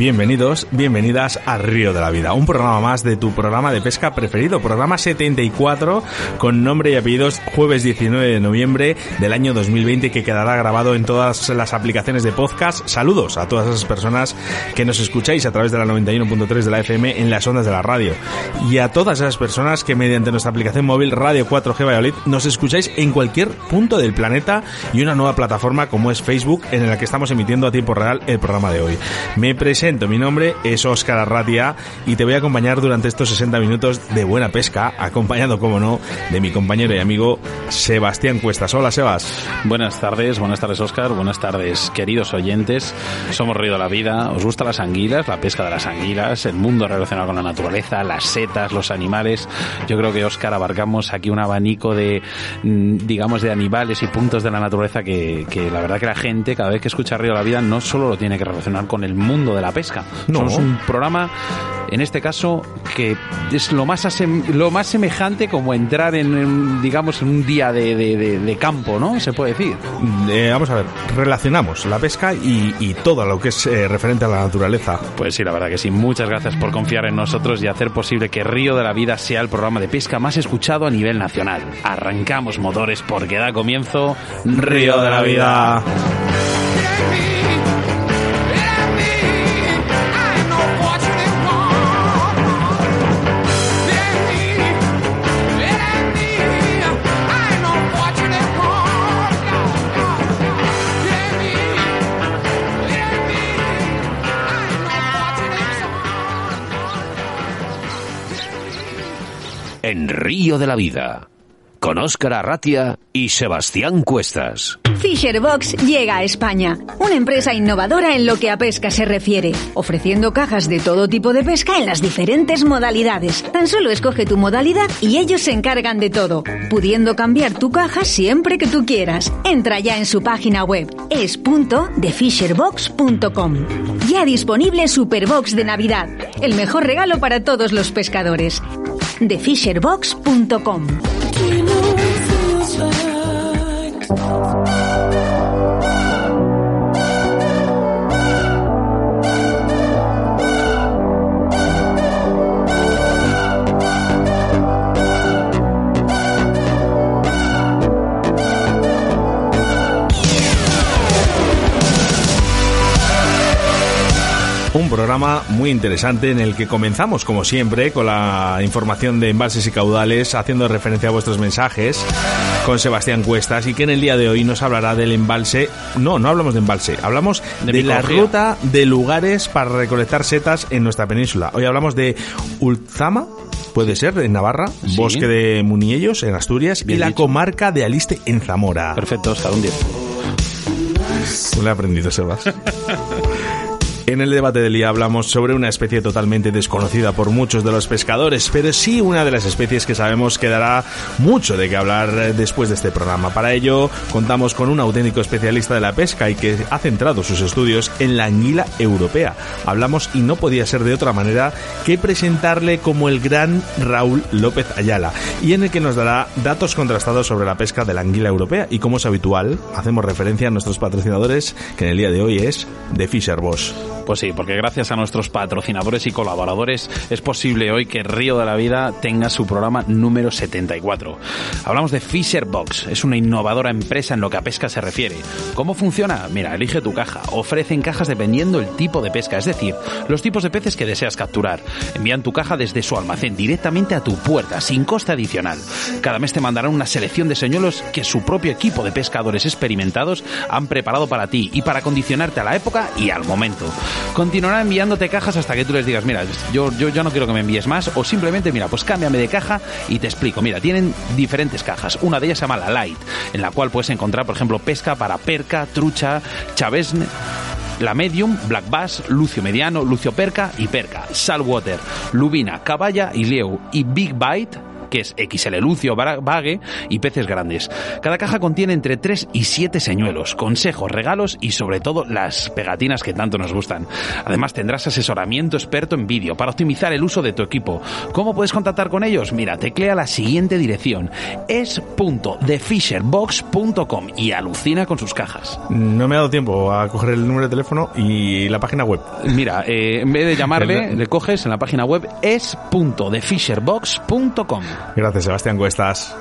Bienvenidos, bienvenidas a Río de la Vida, un programa más de tu programa de pesca preferido, programa 74 con nombre y apellidos jueves 19 de noviembre del año 2020 que quedará grabado en todas las aplicaciones de podcast. Saludos a todas esas personas que nos escucháis a través de la 91.3 de la FM en las ondas de la radio y a todas esas personas que mediante nuestra aplicación móvil Radio 4G Valladolid nos escucháis en cualquier punto del planeta y una nueva plataforma como es Facebook en la que estamos emitiendo a tiempo real el programa de hoy. Me presento mi nombre es Óscar Arratia y te voy a acompañar durante estos 60 minutos de buena pesca, acompañado, como no, de mi compañero y amigo Sebastián Cuestas. Hola, Sebas. Buenas tardes, buenas tardes, Óscar. Buenas tardes, queridos oyentes. Somos Río de la Vida. ¿Os gustan las anguilas, la pesca de las anguilas, el mundo relacionado con la naturaleza, las setas, los animales? Yo creo que, Óscar, abarcamos aquí un abanico de, mm, digamos, de animales y puntos de la naturaleza que, que la verdad que la gente, cada vez que escucha Río de la Vida, no solo lo tiene que relacionar con el mundo de la pesca, pesca. No. Somos un programa, en este caso, que es lo más, lo más semejante como entrar en, digamos, en un día de, de, campo, ¿no? Se puede decir. Eh, vamos a ver, relacionamos la pesca y, y todo lo que es eh, referente a la naturaleza. Pues sí, la verdad que sí. Muchas gracias por confiar en nosotros y hacer posible que Río de la Vida sea el programa de pesca más escuchado a nivel nacional. Arrancamos motores porque da comienzo Río de la Vida. En Río de la Vida, con Óscar Arratia y Sebastián Cuestas. Fisherbox llega a España, una empresa innovadora en lo que a pesca se refiere, ofreciendo cajas de todo tipo de pesca en las diferentes modalidades. Tan solo escoge tu modalidad y ellos se encargan de todo, pudiendo cambiar tu caja siempre que tú quieras. Entra ya en su página web, es.thefisherbox.com. Ya disponible Superbox de Navidad, el mejor regalo para todos los pescadores she knows feels like. Un programa muy interesante en el que comenzamos, como siempre, con la información de embalses y caudales, haciendo referencia a vuestros mensajes con Sebastián Cuestas y que en el día de hoy nos hablará del embalse. No, no hablamos de embalse, hablamos de, la ruta de lugares para recolectar setas en nuestra península. Hoy hablamos de Ulzama, puede ser, en Navarra, Bosque de Muniellos, en Asturias, y la comarca de Aliste, en Zamora. Perfecto, hasta un día. Le he aprendido, Sebas. En el debate del día hablamos sobre una especie totalmente desconocida por muchos de los pescadores, pero sí una de las especies que sabemos que dará mucho de qué hablar después de este programa. Para ello contamos con un auténtico especialista de la pesca y que ha centrado sus estudios en la anguila europea. Hablamos y no podía ser de otra manera que presentarle como el gran Raúl López Ayala y en el que nos dará datos contrastados sobre la pesca de la anguila europea y como es habitual hacemos referencia a nuestros patrocinadores que en el día de hoy es de Fisher Bosch. Pues sí, porque gracias a nuestros patrocinadores y colaboradores es posible hoy que Río de la Vida tenga su programa número 74. Hablamos de Fisher Box, es una innovadora empresa en lo que a pesca se refiere. ¿Cómo funciona? Mira, elige tu caja. Ofrecen cajas dependiendo el tipo de pesca, es decir, los tipos de peces que deseas capturar. Envían tu caja desde su almacén directamente a tu puerta, sin coste adicional. Cada mes te mandarán una selección de señuelos que su propio equipo de pescadores experimentados han preparado para ti y para condicionarte a la época y al momento continuará enviándote cajas hasta que tú les digas, mira, yo, yo, yo no quiero que me envíes más, o simplemente, mira, pues cámbiame de caja y te explico. Mira, tienen diferentes cajas. Una de ellas se llama la Light, en la cual puedes encontrar, por ejemplo, pesca para perca, trucha, chavesne la Medium, Black Bass, Lucio Mediano, Lucio Perca y Perca, Saltwater, Lubina, Caballa y Leo y Big Bite que es XL lucio, vague y peces grandes. Cada caja contiene entre 3 y 7 señuelos, consejos, regalos y sobre todo las pegatinas que tanto nos gustan. Además tendrás asesoramiento experto en vídeo para optimizar el uso de tu equipo. ¿Cómo puedes contactar con ellos? Mira, teclea la siguiente dirección. es.thefisherbox.com y alucina con sus cajas. No me ha dado tiempo a coger el número de teléfono y la página web. Mira, eh, en vez de llamarle, le coges en la página web es.thefisherbox.com. Gracias, Sebastián Cuestas.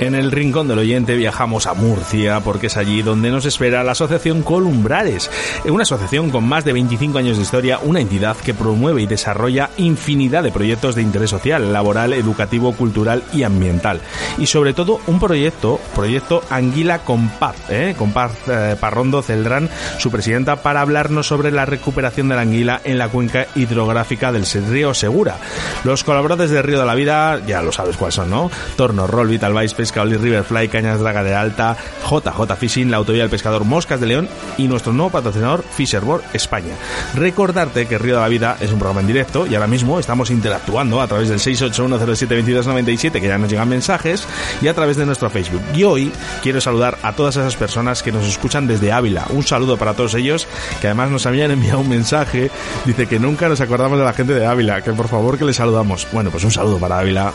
En el rincón del oyente viajamos a Murcia porque es allí donde nos espera la Asociación Columbrares, una asociación con más de 25 años de historia, una entidad que promueve y desarrolla infinidad de proyectos de interés social, laboral, educativo, cultural y ambiental. Y sobre todo un proyecto, proyecto Anguila con Paz, ¿eh? con Paz eh, Parrondo Celdrán, su presidenta, para hablarnos sobre la recuperación de la anguila en la cuenca hidrográfica del río Segura. Los colaboradores de Río de la Vida, ya lo sabes cuáles son, ¿no? Torno, Roll, Vital Vice, Pesca, River Riverfly, Cañas Draga de Alta, JJ Fishing, la Autovía del Pescador Moscas de León y nuestro nuevo patrocinador Fisherboard España. Recordarte que Río de la Vida es un programa en directo y ahora mismo estamos interactuando a través del 681072297 que ya nos llegan mensajes y a través de nuestro Facebook. Y hoy quiero saludar a todas esas personas que nos escuchan desde Ávila. Un saludo para todos ellos que además nos habían enviado un mensaje. Dice que nunca nos acordamos de la gente de Ávila, que por favor que les saludamos. Bueno, pues un saludo para Ávila.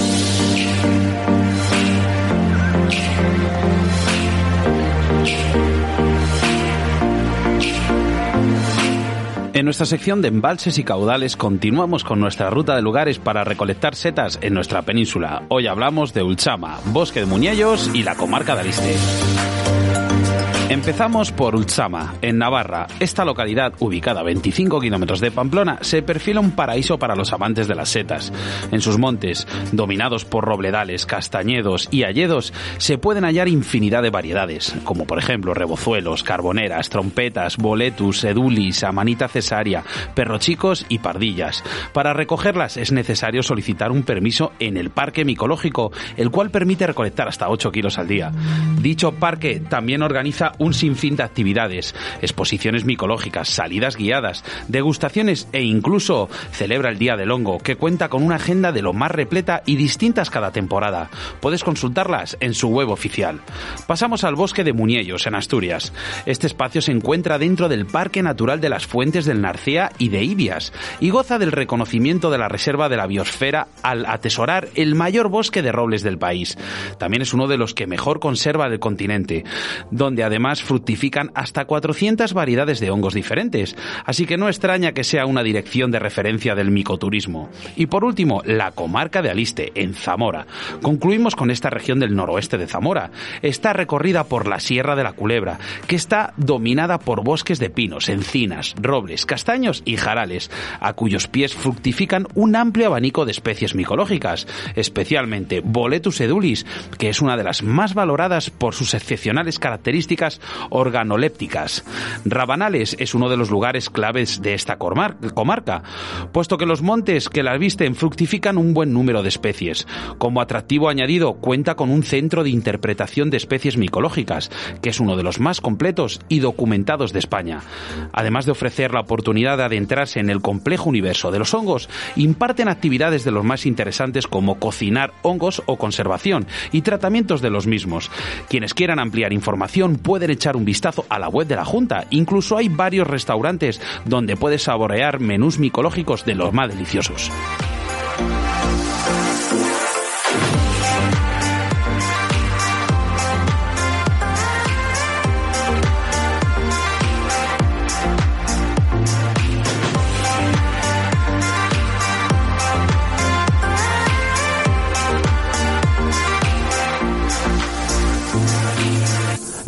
En nuestra sección de embalses y caudales continuamos con nuestra ruta de lugares para recolectar setas en nuestra península. Hoy hablamos de Ulchama, Bosque de Muñellos y la comarca de Aliste. Empezamos por Ultzama, en Navarra. Esta localidad, ubicada a 25 kilómetros de Pamplona, se perfila un paraíso para los amantes de las setas. En sus montes, dominados por robledales, castañedos y alledos, se pueden hallar infinidad de variedades, como por ejemplo rebozuelos, carboneras, trompetas, boletus, edulis, amanita cesárea, perrochicos y pardillas. Para recogerlas es necesario solicitar un permiso en el parque micológico, el cual permite recolectar hasta 8 kilos al día. Dicho parque también organiza un sinfín de actividades, exposiciones micológicas, salidas guiadas, degustaciones e incluso celebra el Día del Hongo, que cuenta con una agenda de lo más repleta y distintas cada temporada. Puedes consultarlas en su web oficial. Pasamos al bosque de Muñellos, en Asturias. Este espacio se encuentra dentro del Parque Natural de las Fuentes del Narcea y de Ibias y goza del reconocimiento de la Reserva de la Biosfera al atesorar el mayor bosque de robles del país. También es uno de los que mejor conserva del continente, donde además fructifican hasta 400 variedades de hongos diferentes, así que no extraña que sea una dirección de referencia del micoturismo. Y por último, la comarca de Aliste, en Zamora. Concluimos con esta región del noroeste de Zamora. Está recorrida por la Sierra de la Culebra, que está dominada por bosques de pinos, encinas, robles, castaños y jarales, a cuyos pies fructifican un amplio abanico de especies micológicas, especialmente Boletus edulis, que es una de las más valoradas por sus excepcionales características organolépticas. Rabanales es uno de los lugares claves de esta comarca, puesto que los montes que la visten fructifican un buen número de especies. Como atractivo añadido, cuenta con un centro de interpretación de especies micológicas, que es uno de los más completos y documentados de España. Además de ofrecer la oportunidad de adentrarse en el complejo universo de los hongos, imparten actividades de los más interesantes como cocinar hongos o conservación y tratamientos de los mismos. Quienes quieran ampliar información pueden echar un vistazo a la web de la Junta. Incluso hay varios restaurantes donde puedes saborear menús micológicos de los más deliciosos.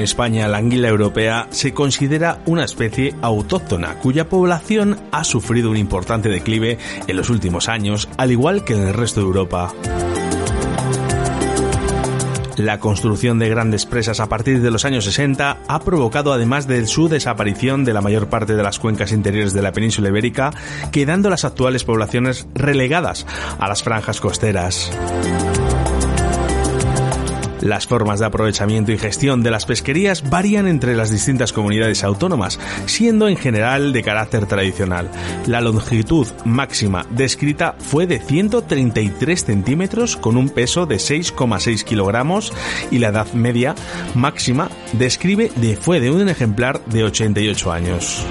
En España, la anguila europea se considera una especie autóctona cuya población ha sufrido un importante declive en los últimos años, al igual que en el resto de Europa. La construcción de grandes presas a partir de los años 60 ha provocado además de su desaparición de la mayor parte de las cuencas interiores de la península ibérica, quedando las actuales poblaciones relegadas a las franjas costeras. Las formas de aprovechamiento y gestión de las pesquerías varían entre las distintas comunidades autónomas, siendo en general de carácter tradicional. La longitud máxima descrita fue de 133 centímetros con un peso de 6,6 kilogramos y la edad media máxima describe de fue de un ejemplar de 88 años.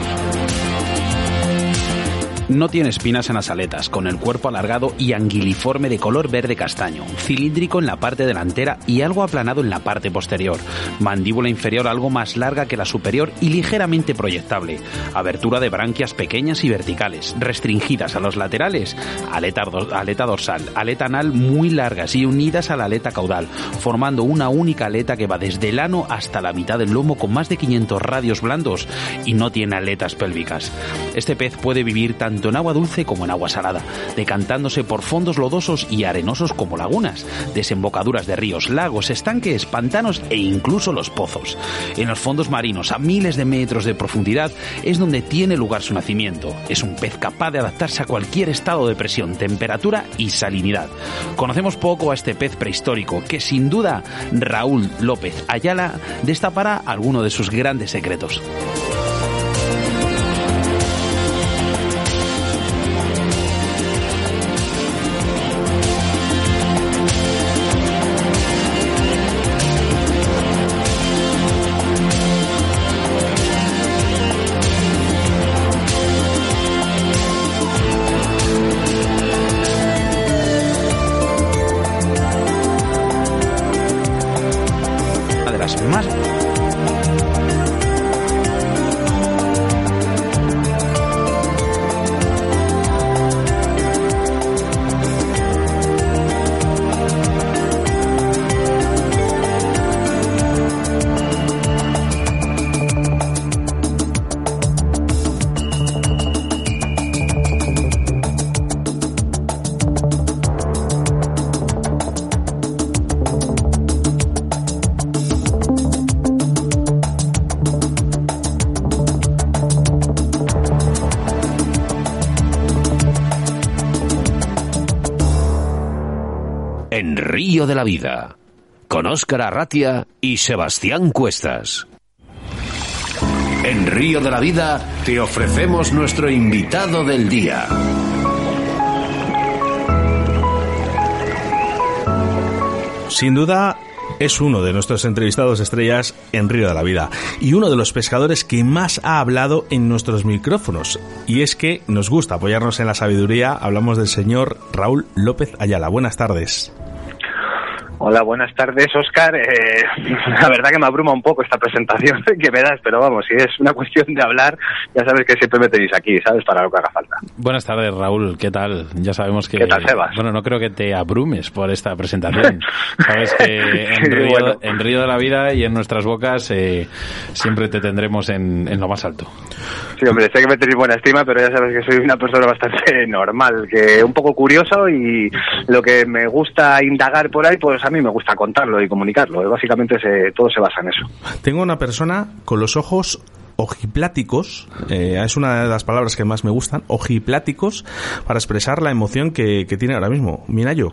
No tiene espinas en las aletas, con el cuerpo alargado y anguiliforme de color verde castaño, cilíndrico en la parte delantera y algo aplanado en la parte posterior, mandíbula inferior algo más larga que la superior y ligeramente proyectable, abertura de branquias pequeñas y verticales, restringidas a los laterales, aleta, dorsal, aleta anal muy largas y unidas a la aleta caudal, formando una única aleta que va desde el ano hasta la mitad del lomo con más de 500 radios blandos y no tiene aletas pélvicas. Este pez puede vivir tanto en agua dulce como en agua salada, decantándose por fondos lodosos y arenosos como lagunas, desembocaduras de ríos, lagos, estanques, pantanos e incluso los pozos. En los fondos marinos, a miles de metros de profundidad, es donde tiene lugar su nacimiento. Es un pez capaz de adaptarse a cualquier estado de presión, temperatura y salinidad. Conocemos poco a este pez prehistórico, que sin duda Raúl López Ayala destapará alguno de sus grandes secretos. De la Vida, con Óscar Arratia y Sebastián Cuestas. En Río de la Vida te ofrecemos nuestro invitado del día. Sin duda, es uno de nuestros entrevistados estrellas en Río de la Vida y uno de los pescadores que más ha hablado en nuestros micrófonos. Y es que nos gusta apoyarnos en la sabiduría. Hablamos del señor Raúl López Ayala. Buenas tardes. Hola, buenas tardes, Oscar. Eh, la verdad que me abruma un poco esta presentación que me das, pero vamos, si es una cuestión de hablar, ya sabes que siempre me tenéis aquí, ¿sabes? Para lo que haga falta. Buenas tardes, Raúl. ¿Qué tal? Ya sabemos que... ¿Qué tal, Sebas? Bueno, no creo que te abrumes por esta presentación. sabes que en Río, de la Vida y en nuestras bocas eh, siempre te tendremos en, en lo más alto. Sí, hombre, sé que me tenéis buena estima, pero ya sabes que soy una persona bastante normal, que un poco curioso y lo que me gusta indagar por ahí, pues a mí me gusta contarlo y comunicarlo. Básicamente se, todo se basa en eso. Tengo una persona con los ojos ojipláticos, eh, es una de las palabras que más me gustan, ojipláticos, para expresar la emoción que, que tiene ahora mismo. Minayo.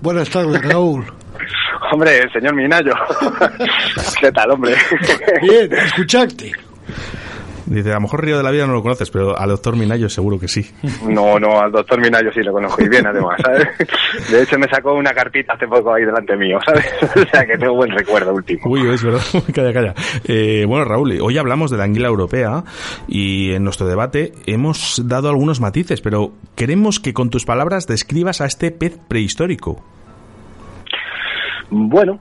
Buenas tardes, Raúl. hombre, el señor Minayo. ¿Qué tal, hombre? Bien, escucharte. Dice, a lo mejor Río de la Vida no lo conoces, pero al doctor Minayo seguro que sí. No, no, al doctor Minayo sí lo conozco y bien además, ¿sabes? De hecho me sacó una carpita hace poco ahí delante mío, ¿sabes? O sea que tengo buen recuerdo último. Uy, es verdad, calla, calla. Eh, bueno, Raúl, hoy hablamos de la anguila europea y en nuestro debate hemos dado algunos matices, pero queremos que con tus palabras describas a este pez prehistórico. Bueno,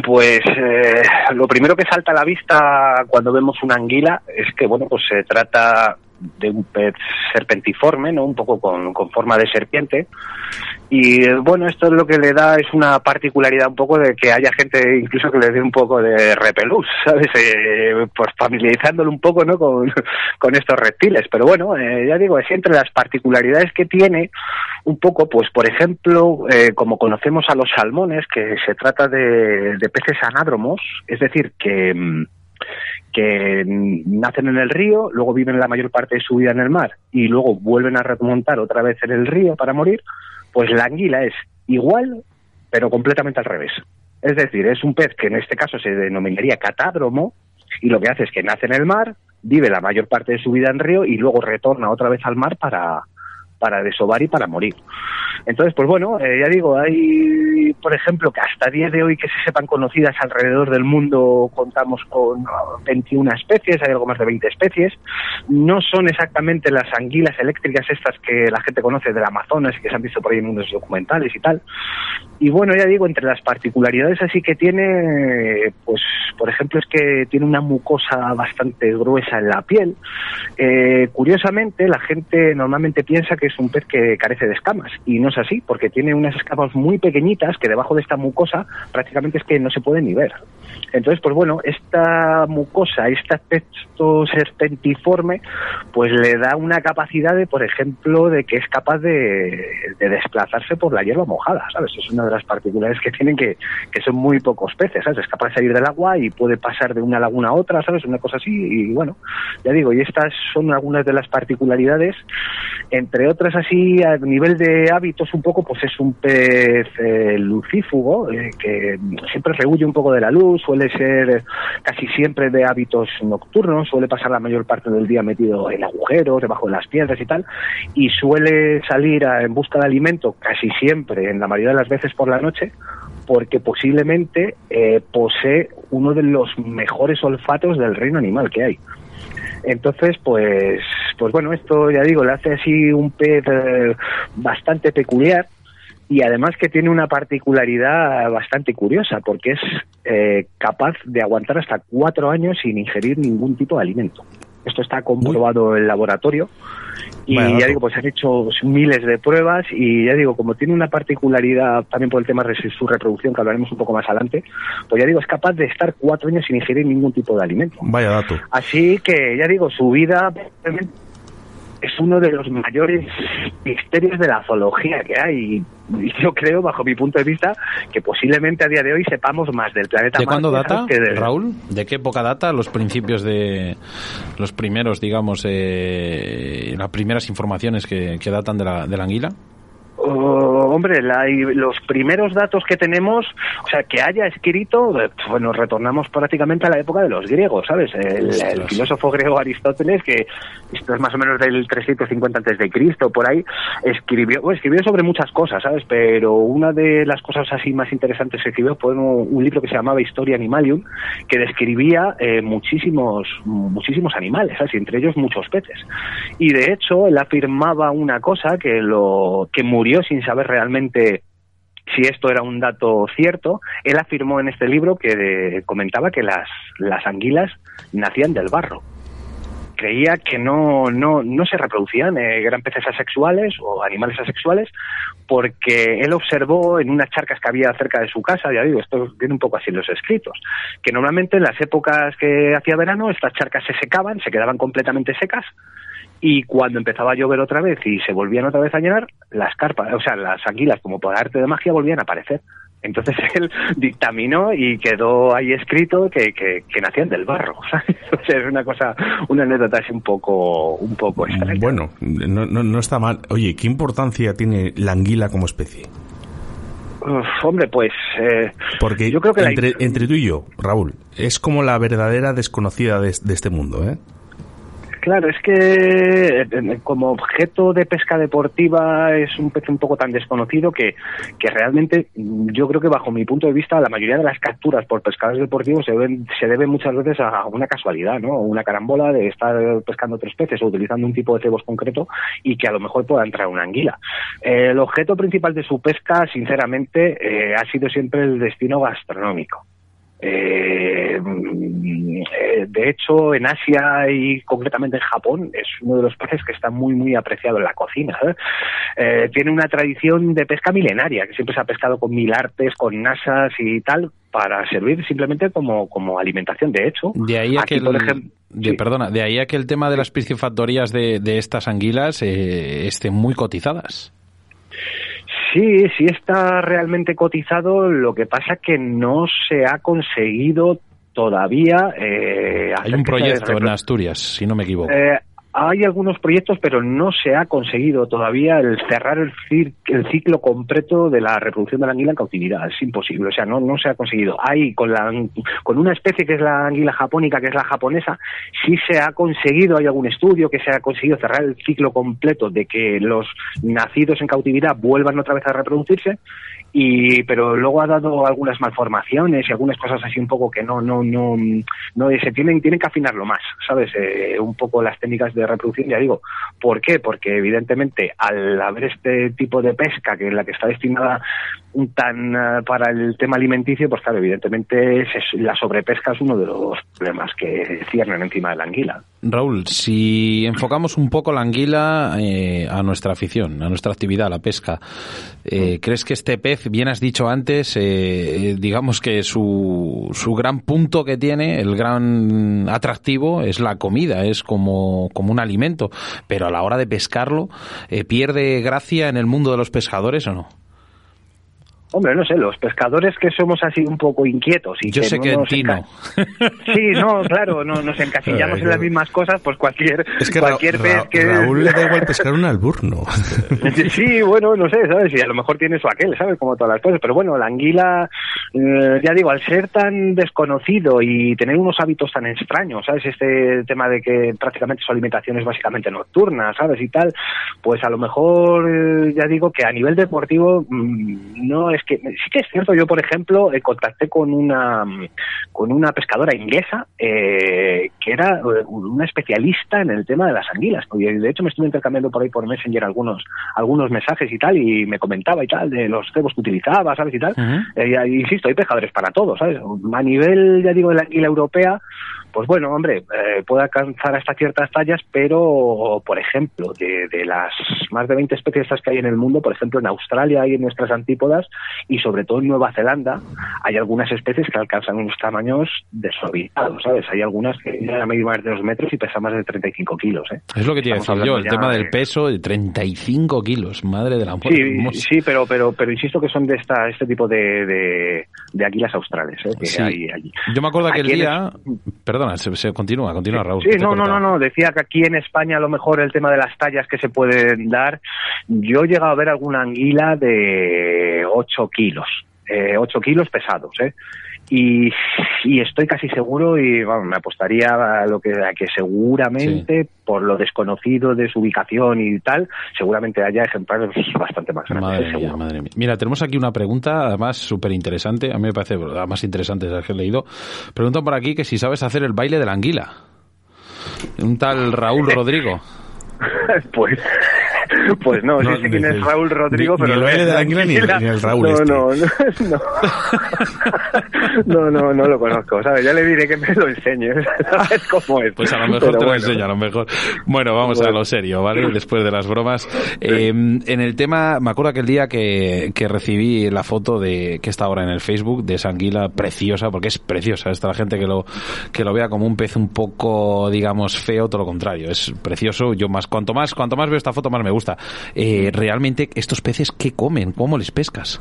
pues eh, lo primero que salta a la vista cuando vemos una anguila es que, bueno, pues se trata de un pez serpentiforme, ¿no? Un poco con, con forma de serpiente. Y eh, bueno, esto es lo que le da es una particularidad un poco de que haya gente incluso que le dé un poco de repelús, ¿sabes? Eh, pues familiarizándolo un poco, ¿no? Con, con estos reptiles. Pero bueno, eh, ya digo, es entre las particularidades que tiene un poco, pues por ejemplo, eh, como conocemos a los salmones, que se trata de, de peces anádromos, es decir, que mm, que nacen en el río, luego viven la mayor parte de su vida en el mar y luego vuelven a remontar otra vez en el río para morir, pues la anguila es igual, pero completamente al revés. Es decir, es un pez que en este caso se denominaría catádromo y lo que hace es que nace en el mar, vive la mayor parte de su vida en río y luego retorna otra vez al mar para, para desovar y para morir. Entonces, pues bueno, eh, ya digo, hay, por ejemplo, que hasta día de hoy que se sepan conocidas alrededor del mundo contamos con 21 especies, hay algo más de 20 especies. No son exactamente las anguilas eléctricas estas que la gente conoce del Amazonas y que se han visto por ahí en unos documentales y tal. Y bueno, ya digo, entre las particularidades así que tiene, pues, por ejemplo, es que tiene una mucosa bastante gruesa en la piel. Eh, curiosamente, la gente normalmente piensa que es un pez que carece de escamas y no es así, porque tiene unas escamas muy pequeñitas que debajo de esta mucosa prácticamente es que no se pueden ni ver. Entonces, pues bueno, esta mucosa, este aspecto serpentiforme, pues le da una capacidad de, por ejemplo, de que es capaz de, de desplazarse por la hierba mojada, ¿sabes? Es una de las particularidades que tienen que, que son muy pocos peces, ¿sabes? Es capaz de salir del agua y puede pasar de una laguna a otra, ¿sabes? Una cosa así, y bueno, ya digo, y estas son algunas de las particularidades, entre otras así, a nivel de hábitos un poco, pues es un pez eh, lucífugo, eh, que siempre rehuye un poco de la luz, suele ser casi siempre de hábitos nocturnos, suele pasar la mayor parte del día metido en agujeros, debajo de las piedras y tal, y suele salir en busca de alimento casi siempre, en la mayoría de las veces por la noche, porque posiblemente eh, posee uno de los mejores olfatos del reino animal que hay. Entonces, pues, pues bueno, esto ya digo, le hace así un pez eh, bastante peculiar y además que tiene una particularidad bastante curiosa porque es eh, capaz de aguantar hasta cuatro años sin ingerir ningún tipo de alimento. Esto está comprobado en laboratorio y ya digo, pues han hecho miles de pruebas y ya digo, como tiene una particularidad también por el tema de su reproducción que hablaremos un poco más adelante, pues ya digo, es capaz de estar cuatro años sin ingerir ningún tipo de alimento. Vaya dato. Así que, ya digo, su vida es uno de los mayores misterios de la zoología que hay. Y yo creo, bajo mi punto de vista, que posiblemente a día de hoy sepamos más del planeta ¿De cuándo data, ¿sabes? que de- Raúl? ¿De qué época data los principios de los primeros, digamos, eh, las primeras informaciones que, que datan de la, de la anguila? Oh, hombre, la- los primeros datos que tenemos, o sea, que haya escrito, eh, bueno, retornamos prácticamente a la época de los griegos, ¿sabes? El, el filósofo griego Aristóteles, que esto es más o menos del 350 antes de Cristo, por ahí, escribió, bueno, escribió sobre muchas cosas, ¿sabes? Pero una de las cosas así más interesantes que escribió fue un, un libro que se llamaba Historia Animalium, que describía eh, muchísimos, muchísimos animales, ¿sabes? Y entre ellos muchos peces. Y de hecho, él afirmaba una cosa que lo que murió sin saber realmente si esto era un dato cierto. Él afirmó en este libro que de- comentaba que las, las anguilas nacían del barro. Creía que no, no, no se reproducían, eh, peces asexuales o animales asexuales, porque él observó en unas charcas que había cerca de su casa, ya digo, esto viene un poco así en los escritos, que normalmente en las épocas que hacía verano estas charcas se secaban, se quedaban completamente secas, y cuando empezaba a llover otra vez y se volvían otra vez a llenar, las carpas, o sea, las anguilas, como por arte de magia, volvían a aparecer. Entonces él dictaminó y quedó ahí escrito que, que, que nacían del barro. ¿sabes? O sea, es una cosa, una anécdota así un poco, un poco extraña. Bueno, no, no, no está mal. Oye, ¿qué importancia tiene la anguila como especie? Uf, hombre, pues eh, Porque yo creo que la- entre, entre tú y yo, Raúl, es como la verdadera desconocida de, de este mundo, ¿eh? Claro, es que eh, eh, como objeto de pesca deportiva es un pez un poco tan desconocido que, que realmente yo creo que bajo mi punto de vista la mayoría de las capturas por pescadores deportivos se deben, se debe muchas veces a una casualidad, ¿no? Una carambola de estar pescando tres peces o utilizando un tipo de cebos concreto y que a lo mejor pueda entrar una anguila. Eh, el objeto principal de su pesca, sinceramente, ha sido siempre el destino gastronómico. Eh, Eh, eh, de hecho, en Asia y concretamente en Japón es uno de los peces que está muy, muy apreciado en la cocina. ¿eh? tiene una tradición de pesca milenaria, que siempre se ha pescado con mil artes, con nasas y tal, para servir simplemente como, como alimentación. De hecho, de ahí aquí, por ejemplo, perdona, de ahí a que el tema de las piscifactorías de, de estas anguilas eh, estén muy cotizadas. Sí, sí está realmente cotizado, lo que pasa que no se ha conseguido todavía... Eh, Hay un proyecto en Asturias, si no me equivoco. Eh, hay algunos proyectos, pero no se ha conseguido todavía el cerrar el, el, ciclo completo de la reproducción de la anguila en cautividad. Es imposible, o sea, no, no se ha conseguido. Hay con, la, con una especie que es la anguila japónica, que es la japonesa, sí se ha conseguido, hay algún estudio que se ha conseguido cerrar el ciclo completo de que los nacidos en cautividad vuelvan otra vez a reproducirse y pero luego ha dado algunas malformaciones y algunas cosas así un poco que no no no no se tienen tienen que afinarlo más sabes eh, un poco las técnicas de reproducción ya digo por qué porque evidentemente al haber este tipo de pesca que es la que está destinada tan uh, para el tema alimenticio pues claro evidentemente la sobrepesca es uno de los problemas que ciernen encima de la anguila Raúl si enfocamos un poco la anguila eh, a nuestra afición a nuestra actividad la pesca eh, crees que este pez bien has dicho antes, eh, digamos que su, su gran punto que tiene, el gran atractivo es la comida, es como, como un alimento, pero a la hora de pescarlo, eh, ¿pierde gracia en el mundo de los pescadores o no? Hombre, no sé, los pescadores que somos así un poco inquietos y Yo que sé que en ti no. Sí, no, claro, no, nos encasillamos en las mismas cosas, pues cualquier, es que cualquier Ra que... Raúl le da igual pescar un alburno. sí, bueno, no sé, ¿sabes? Y a lo mejor tiene su aquel, ¿sabes? Como todas las cosas, pero bueno, la anguila, eh, ya digo, al ser tan desconocido y tener unos hábitos tan extraños, ¿sabes? Este tema de que prácticamente su alimentación es básicamente nocturna, ¿sabes? Y tal, pues a lo mejor, eh, ya digo, que a nivel deportivo mmm, no es que sí que es cierto, yo por ejemplo eh, contacté con una con una pescadora inglesa eh, que era eh, una especialista en el tema de las anguilas. Y de hecho me estuve intercambiando por ahí por Messenger algunos algunos mensajes y tal y me comentaba y tal de los cebos que utilizaba, ¿sabes? Y tal. Uh -huh. insisto, hay pescadores para todos, ¿sabes? A nivel, ya digo, de la anguila europea, pues bueno, hombre, eh, puede alcanzar hasta ciertas tallas, pero, por ejemplo, de, de, las más de 20 especies que hay en el mundo, por ejemplo, en Australia y en nuestras antípodas, y sobre todo en Nueva Zelanda, hay algunas especies que alcanzan unos tamaños desorbitados, ¿sabes? Hay algunas que llegan a medir más de dos metros y pesan más de 35 kilos, ¿eh? Es lo que a decir yo, el tema del peso de 35 kilos, madre de la muerte. Sí, sí, pero, pero, pero insisto que son de esta, este tipo de, de, de águilas australes, ¿eh? Que sí. hay allí. Yo me acuerdo aquel día... Perdón, Perdona, se, se, continúa, continúa Raúl. Sí, no, no, no, no, decía que aquí en España a lo mejor el tema de las tallas que se pueden dar, yo he llegado a ver alguna anguila de 8 kilos, eh, 8 kilos pesados, ¿eh? Y, y, estoy casi seguro y vamos, me apostaría a lo que a que seguramente sí. por lo desconocido de su ubicación y tal seguramente haya ejemplares bastante más grandes madre mía, madre mía. mira tenemos aquí una pregunta además súper interesante a mí me parece la más interesante de las que he leído preguntan por aquí que si sabes hacer el baile de la anguila un tal Raúl Rodrigo pues pues no, no sé quién es Raúl Rodrigo, ni, pero... Ni el baile de la anguila ni, ni, el Raúl no, este. no, no, no, no, no, lo conozco, ¿sabes? Ya le diré que me lo enseñe, ¿sabes cómo es? Pues a lo mejor pero te bueno. lo enseño, a lo mejor. Bueno, vamos bueno. a lo serio, ¿vale? Después de las bromas. Eh, en el tema, me acuerdo aquel día que, que recibí la foto de que está ahora en el Facebook de esa anguila preciosa, porque es preciosa, esta la gente que lo, que lo vea como un pez un poco, digamos, feo, todo lo contrario, es precioso, yo más, cuanto más, cuanto más veo esta foto más me gusta. Eh, realmente, ¿estos peces qué comen? ¿Cómo les pescas?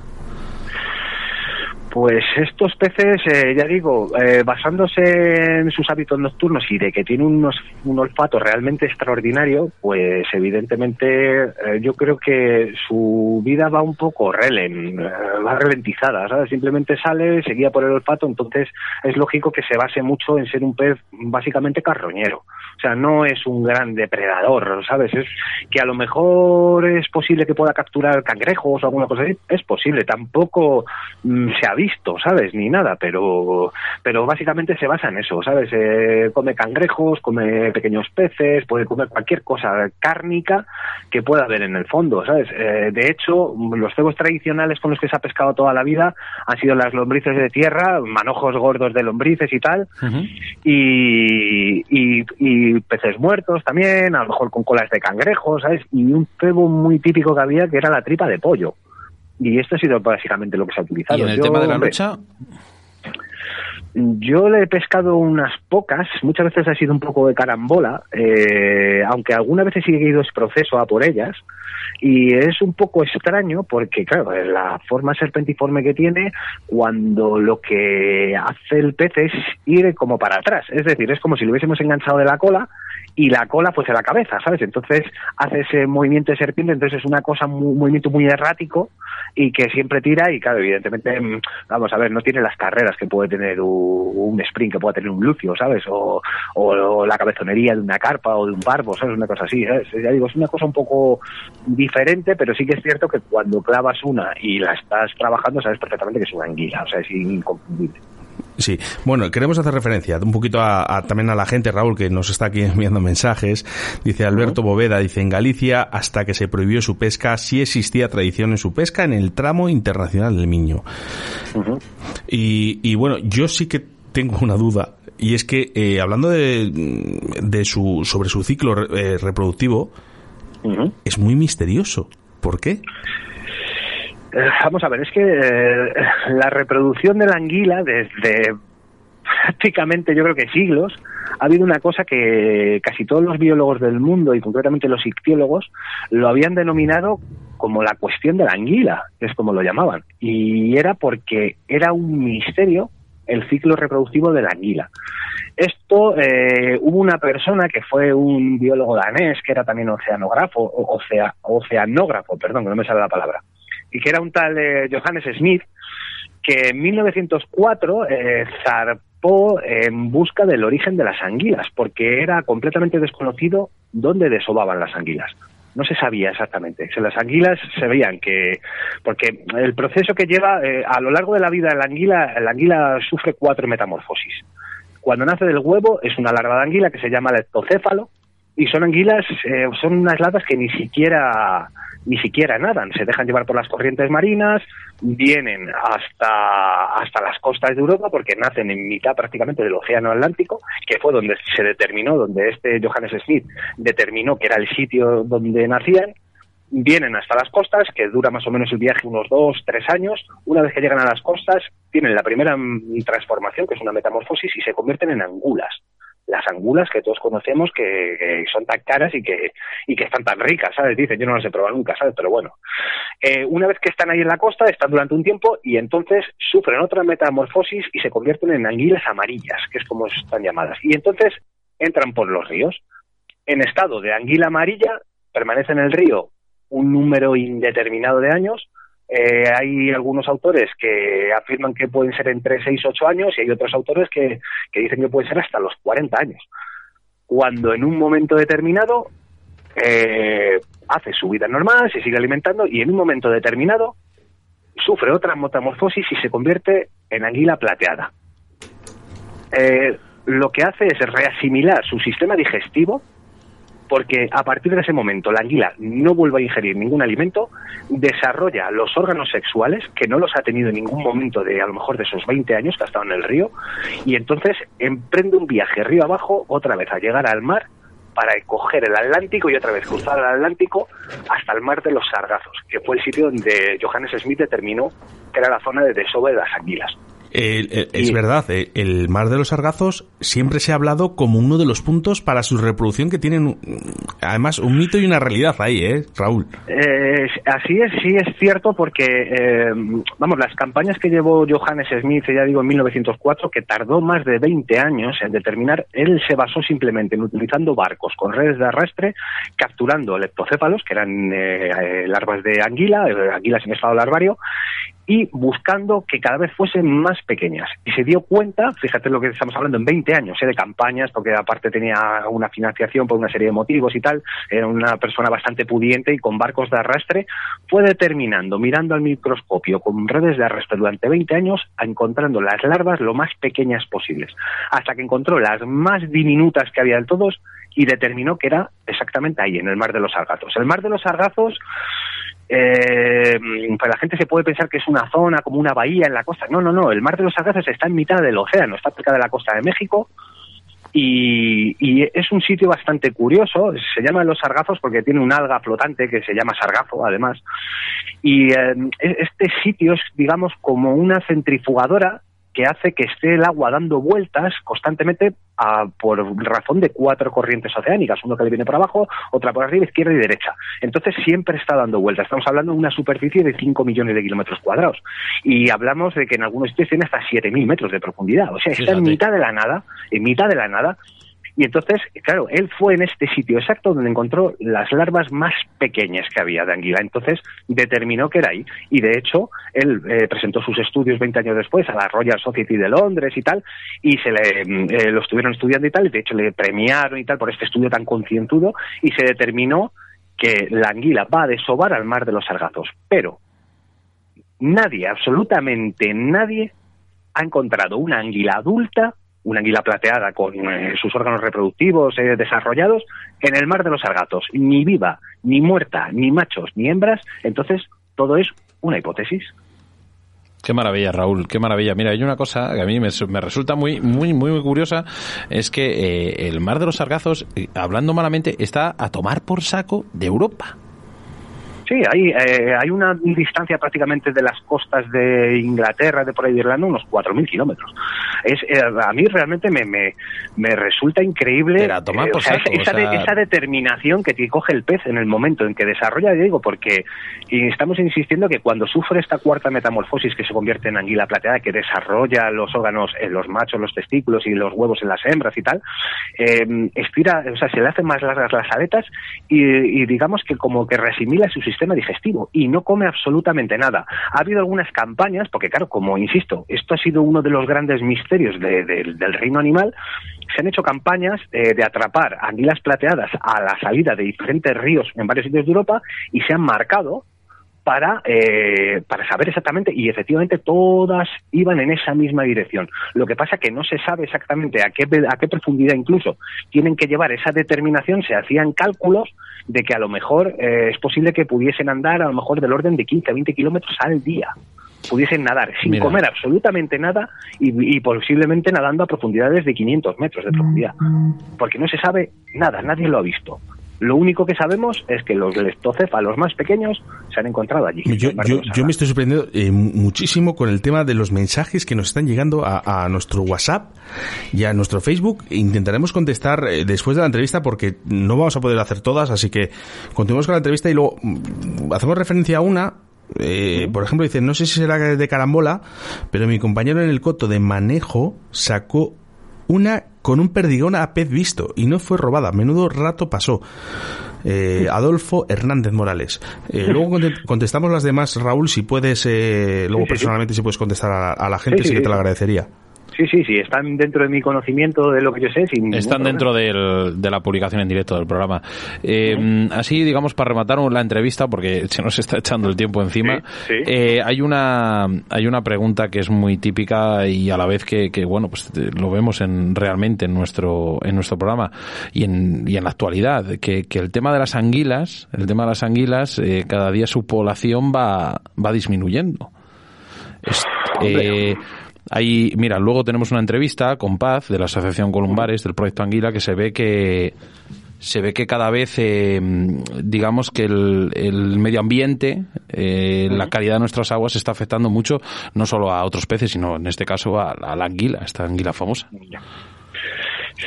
Pues estos peces, eh, ya digo, eh, basándose en sus hábitos nocturnos y de que tienen unos, un olfato realmente extraordinario, pues evidentemente eh, yo creo que su vida va un poco relen, va ralentizada, ¿sabes? Simplemente sale, se guía por el olfato, entonces es lógico que se base mucho en ser un pez básicamente carroñero. O sea, no es un gran depredador, ¿sabes? Es que a lo mejor es posible que pueda capturar cangrejos o alguna cosa así, es posible. Tampoco mmm, se ha visto, ¿sabes? Ni nada, pero, pero básicamente se basa en eso, ¿sabes? Eh, come cangrejos, come pequeños peces, puede comer cualquier cosa cárnica que pueda haber en el fondo, ¿sabes? Eh, de hecho, los cebos tradicionales con los que se ha pescado toda la vida han sido las lombrices de tierra, manojos gordos de lombrices y tal, y, y, y peces muertos también, a lo mejor con colas de cangrejos, ¿sabes? Y un cebo muy típico que había que era la tripa de pollo. Y esto ha sido básicamente lo que se ha utilizado. ¿Y en el Yo, tema de la lucha? Yo le he pescado unas pocas, muchas veces ha sido un poco de carambola, eh, aunque algunas veces sí he ido ese proceso a por ellas, y es un poco extraño porque, claro, la forma serpentiforme que tiene, cuando lo que hace el pez es ir como para atrás, es decir, es como si lo hubiésemos enganchado de la cola y la cola fuese la cabeza, ¿sabes? Entonces hace ese movimiento de serpiente, entonces es una cosa, un movimiento muy errático y que siempre tira y claro, evidentemente, mm, vamos a ver, no tiene las carreras que puede tener un, un sprint, que pueda tener un lucio, ¿sabes? O, o la cabezonería de una carpa o de un barbo, ¿sabes? Una cosa así, ¿sabes? Ya digo, es una cosa un poco diferente, pero sí que es cierto que cuando clavas una y la estás trabajando, sabes perfectamente que es una anguila, o sea, es inconfundible. Sí, bueno, queremos hacer referencia un poquito a, a- también a la gente, Raúl, que nos está aquí enviando mensajes. Dice Alberto Boveda, dice, en Galicia, hasta que se prohibió su pesca, sí existía tradición en su pesca en el tramo internacional del Miño. y, y bueno, yo sí que tengo una duda, y es que eh, hablando de, de su, sobre su ciclo eh, reproductivo, es muy misterioso. ¿Por qué? Eh, Vamos a ver, es que eh, la reproducción de la anguila desde prácticamente yo creo que siglos ha habido una cosa que casi todos los biólogos del mundo y concretamente los ictiólogos lo habían denominado como la cuestión de la anguila, es como lo llamaban, y era porque era un misterio el ciclo reproductivo de la anguila. Esto eh, hubo una persona que fue un biólogo danés que era también oceanógrafo, oceanógrafo, perdón, que no me sale la palabra, y que era un tal eh, Johannes Smith, que en 1904 eh, zarpó en busca del origen de las anguilas, porque era completamente desconocido dónde desovaban las anguilas. No se sabía exactamente. Las anguilas se veían que, porque el proceso que lleva eh, a lo largo de la vida la anguila, la anguila sufre cuatro metamorfosis. Cuando nace del huevo es una larva de anguila que se llama leptocéfalo y son anguilas, eh, son unas latas que ni siquiera ni siquiera nadan, se dejan llevar por las corrientes marinas, vienen hasta, hasta las costas de Europa porque nacen en mitad prácticamente del océano Atlántico, que fue donde se determinó, donde este Johannes Smith determinó que era el sitio donde nacían, vienen hasta las costas, que dura más o menos el viaje unos dos, tres años. Una vez que llegan a las costas, tienen la primera mm, transformación, que es una metamorfosis, y se convierten en angulas. Las angulas que todos conocemos que, son tan caras y que, y que están tan ricas, ¿sabes? Dicen, yo no las he probado nunca, ¿sabes? Pero bueno. Eh, una vez que están ahí en la costa, están durante un tiempo y entonces sufren otra metamorfosis y se convierten en anguilas amarillas, que es como están llamadas. Y entonces entran por los ríos. En estado de anguila amarilla, permanece en el río un número indeterminado de años. Eh, hay algunos autores que afirman que pueden ser entre 6 y 8 años y hay otros autores que, que dicen que pueden ser hasta los 40 años. Cuando en un momento determinado eh, hace su vida normal, se sigue alimentando y en un momento determinado sufre otra metamorfosis y se convierte en anguila plateada. Eh, lo que hace es reasimilar su sistema digestivo porque a partir de ese momento la anguila no vuelve a ingerir ningún alimento, desarrolla los órganos sexuales, que no los ha tenido en ningún momento de a lo mejor de esos 20 años que ha estado en el río, y entonces emprende un viaje río abajo, otra vez a llegar al mar, para coger el Atlántico y otra vez cruzar el Atlántico hasta el mar de los Sargazos, que fue el sitio donde Johannes Smith determinó que era la zona de desove de las anguilas. El- es Y- verdad, eh, el mar de los sargazos siempre se ha hablado como uno de los puntos para su reproducción que tienen, mm, además, un mito y una realidad ahí, ¿eh, Raúl? Eh, así es, sí es cierto porque, eh, vamos, las campañas que llevó Johannes Smith, ya digo, en 1904, que tardó más de 20 años en determinar, él se basó simplemente en utilizando barcos con redes de arrastre, capturando leptocéfalos, que eran eh, eh, larvas de anguila, eh, anguilas en estado larvario, y buscando que cada vez fuesen más pequeñas. Y se dio cuenta, fíjate lo que estamos hablando, en 20 años ¿eh? de campañas, porque aparte tenía una financiación por una serie de motivos y tal, era una persona bastante pudiente y con barcos de arrastre, fue determinando, mirando al microscopio con redes de arrastre durante 20 años, encontrando las larvas lo más pequeñas posibles, hasta que encontró las más diminutas que había de todos y determinó que era exactamente ahí, en el mar de los sargazos. El mar de los sargazos eh, pues la gente se puede pensar que es una zona como una bahía en la costa. No, no, no. El mar de los Sargazos está en mitad del océano, está cerca de la costa de México. Y, es un sitio bastante curioso. Se llama Los Sargazos porque tiene un alga flotante que se llama sargazo, además. Y eh, e-, este sitio es, digamos, como una centrifugadora que hace que esté el agua dando vueltas constantemente a, por razón de cuatro corrientes oceánicas, uno que le viene por abajo, otra por arriba, izquierda y derecha. Entonces siempre está dando vueltas. Estamos hablando de una superficie de 5 millones de kilómetros cuadrados. Y hablamos de que en algunos sitios tiene hasta 7.000 metros de profundidad. O sea, está en mitad de la nada, en mitad de la nada, y entonces, claro, él fue en este sitio exacto donde encontró las larvas más pequeñas que había de anguila. Entonces determinó que era ahí. Y de hecho, él eh, presentó sus estudios 20 años después a la Royal Society de Londres y tal, y se le, mm, eh, lo estuvieron estudiando y tal, y de hecho le premiaron y tal por este estudio tan concientudo, y se determinó que la anguila va a desovar al mar de los sargazos. Pero nadie, absolutamente nadie, ha encontrado una anguila adulta una anguila plateada con eh, sus órganos reproductivos eh, desarrollados en el mar de los sargatos, ni viva, ni muerta, ni machos, ni hembras, entonces todo es una hipótesis. Qué maravilla, Raúl, qué maravilla. Mira, hay una cosa que a mí me, resulta muy, muy, muy curiosa, es que eh, el mar de los sargazos, hablando malamente, está a tomar por saco de Europa. Sí, hay, eh, hay una distancia prácticamente de las costas de Inglaterra, de por ahí de Irlanda, unos 4.000 kilómetros. Es, eh, a mí realmente me, me, me resulta increíble eh, esa, determinación que coge el pez en el momento en que desarrolla, digo, porque estamos insistiendo que cuando sufre esta cuarta metamorfosis que se convierte en anguila plateada, que desarrolla los órganos en los machos, los testículos y los huevos en las hembras y tal, estira, o sea, se le hacen más largas las aletas y, y digamos que como que resimila su sistema digestivo y no come absolutamente nada. Ha habido algunas campañas, porque claro, como insisto, esto ha sido uno de los grandes misterios del reino animal, se han hecho campañas eh, de atrapar anguilas plateadas a la salida de diferentes ríos en varios sitios de Europa y se han marcado para, eh, para saber exactamente, y efectivamente todas iban en esa misma dirección. Lo que pasa que no se sabe exactamente a qué, a qué profundidad incluso tienen que llevar esa determinación, se hacían cálculos de que a lo mejor eh, es posible que pudiesen andar a lo mejor del orden de 15 a 20 kilómetros al día pudiesen nadar sin comer absolutamente nada y, y, posiblemente nadando a profundidades de 500 metros de profundidad. Porque no se sabe nada, nadie lo ha visto. Lo único que sabemos es que los leptocéfalos más pequeños se han encontrado allí. Yo, me estoy sorprendiendo eh, muchísimo con el tema de los mensajes que nos están llegando a, nuestro WhatsApp y a nuestro Facebook. Intentaremos contestar eh, después de la entrevista porque no vamos a poder hacer todas, así que continuemos con la entrevista y luego mm, hacemos referencia a una eh, por ejemplo, dice, no sé si será de carambola, pero mi compañero en el coto de manejo sacó una con un perdigón a pez visto y no fue robada. Menudo rato pasó. Eh, Adolfo Hernández Morales. Eh, luego contestamos las demás, Raúl, si puedes, eh, luego personalmente si puedes contestar a, la gente, sí que te lo agradecería. Sí, sí, sí, están dentro de mi conocimiento de lo que yo sé. están dentro de la publicación en directo del programa. Eh, así, digamos, para rematar la entrevista, porque se nos está echando el tiempo encima, eh, hay, una, hay una pregunta que es muy típica y a la vez que, bueno, pues lo vemos en, realmente en nuestro, en nuestro programa y en, y en la actualidad, que, el tema de las anguilas, el tema de las anguilas, eh, cada día su población va, va disminuyendo. Ahí, mira, luego tenemos una entrevista con Paz de la Asociación Columbares del Proyecto Anguila que se ve que se ve que cada vez, eh, digamos que el, medio ambiente, eh, la calidad de nuestras aguas está afectando mucho, no solo a otros peces, sino en este caso a, la anguila, esta anguila famosa.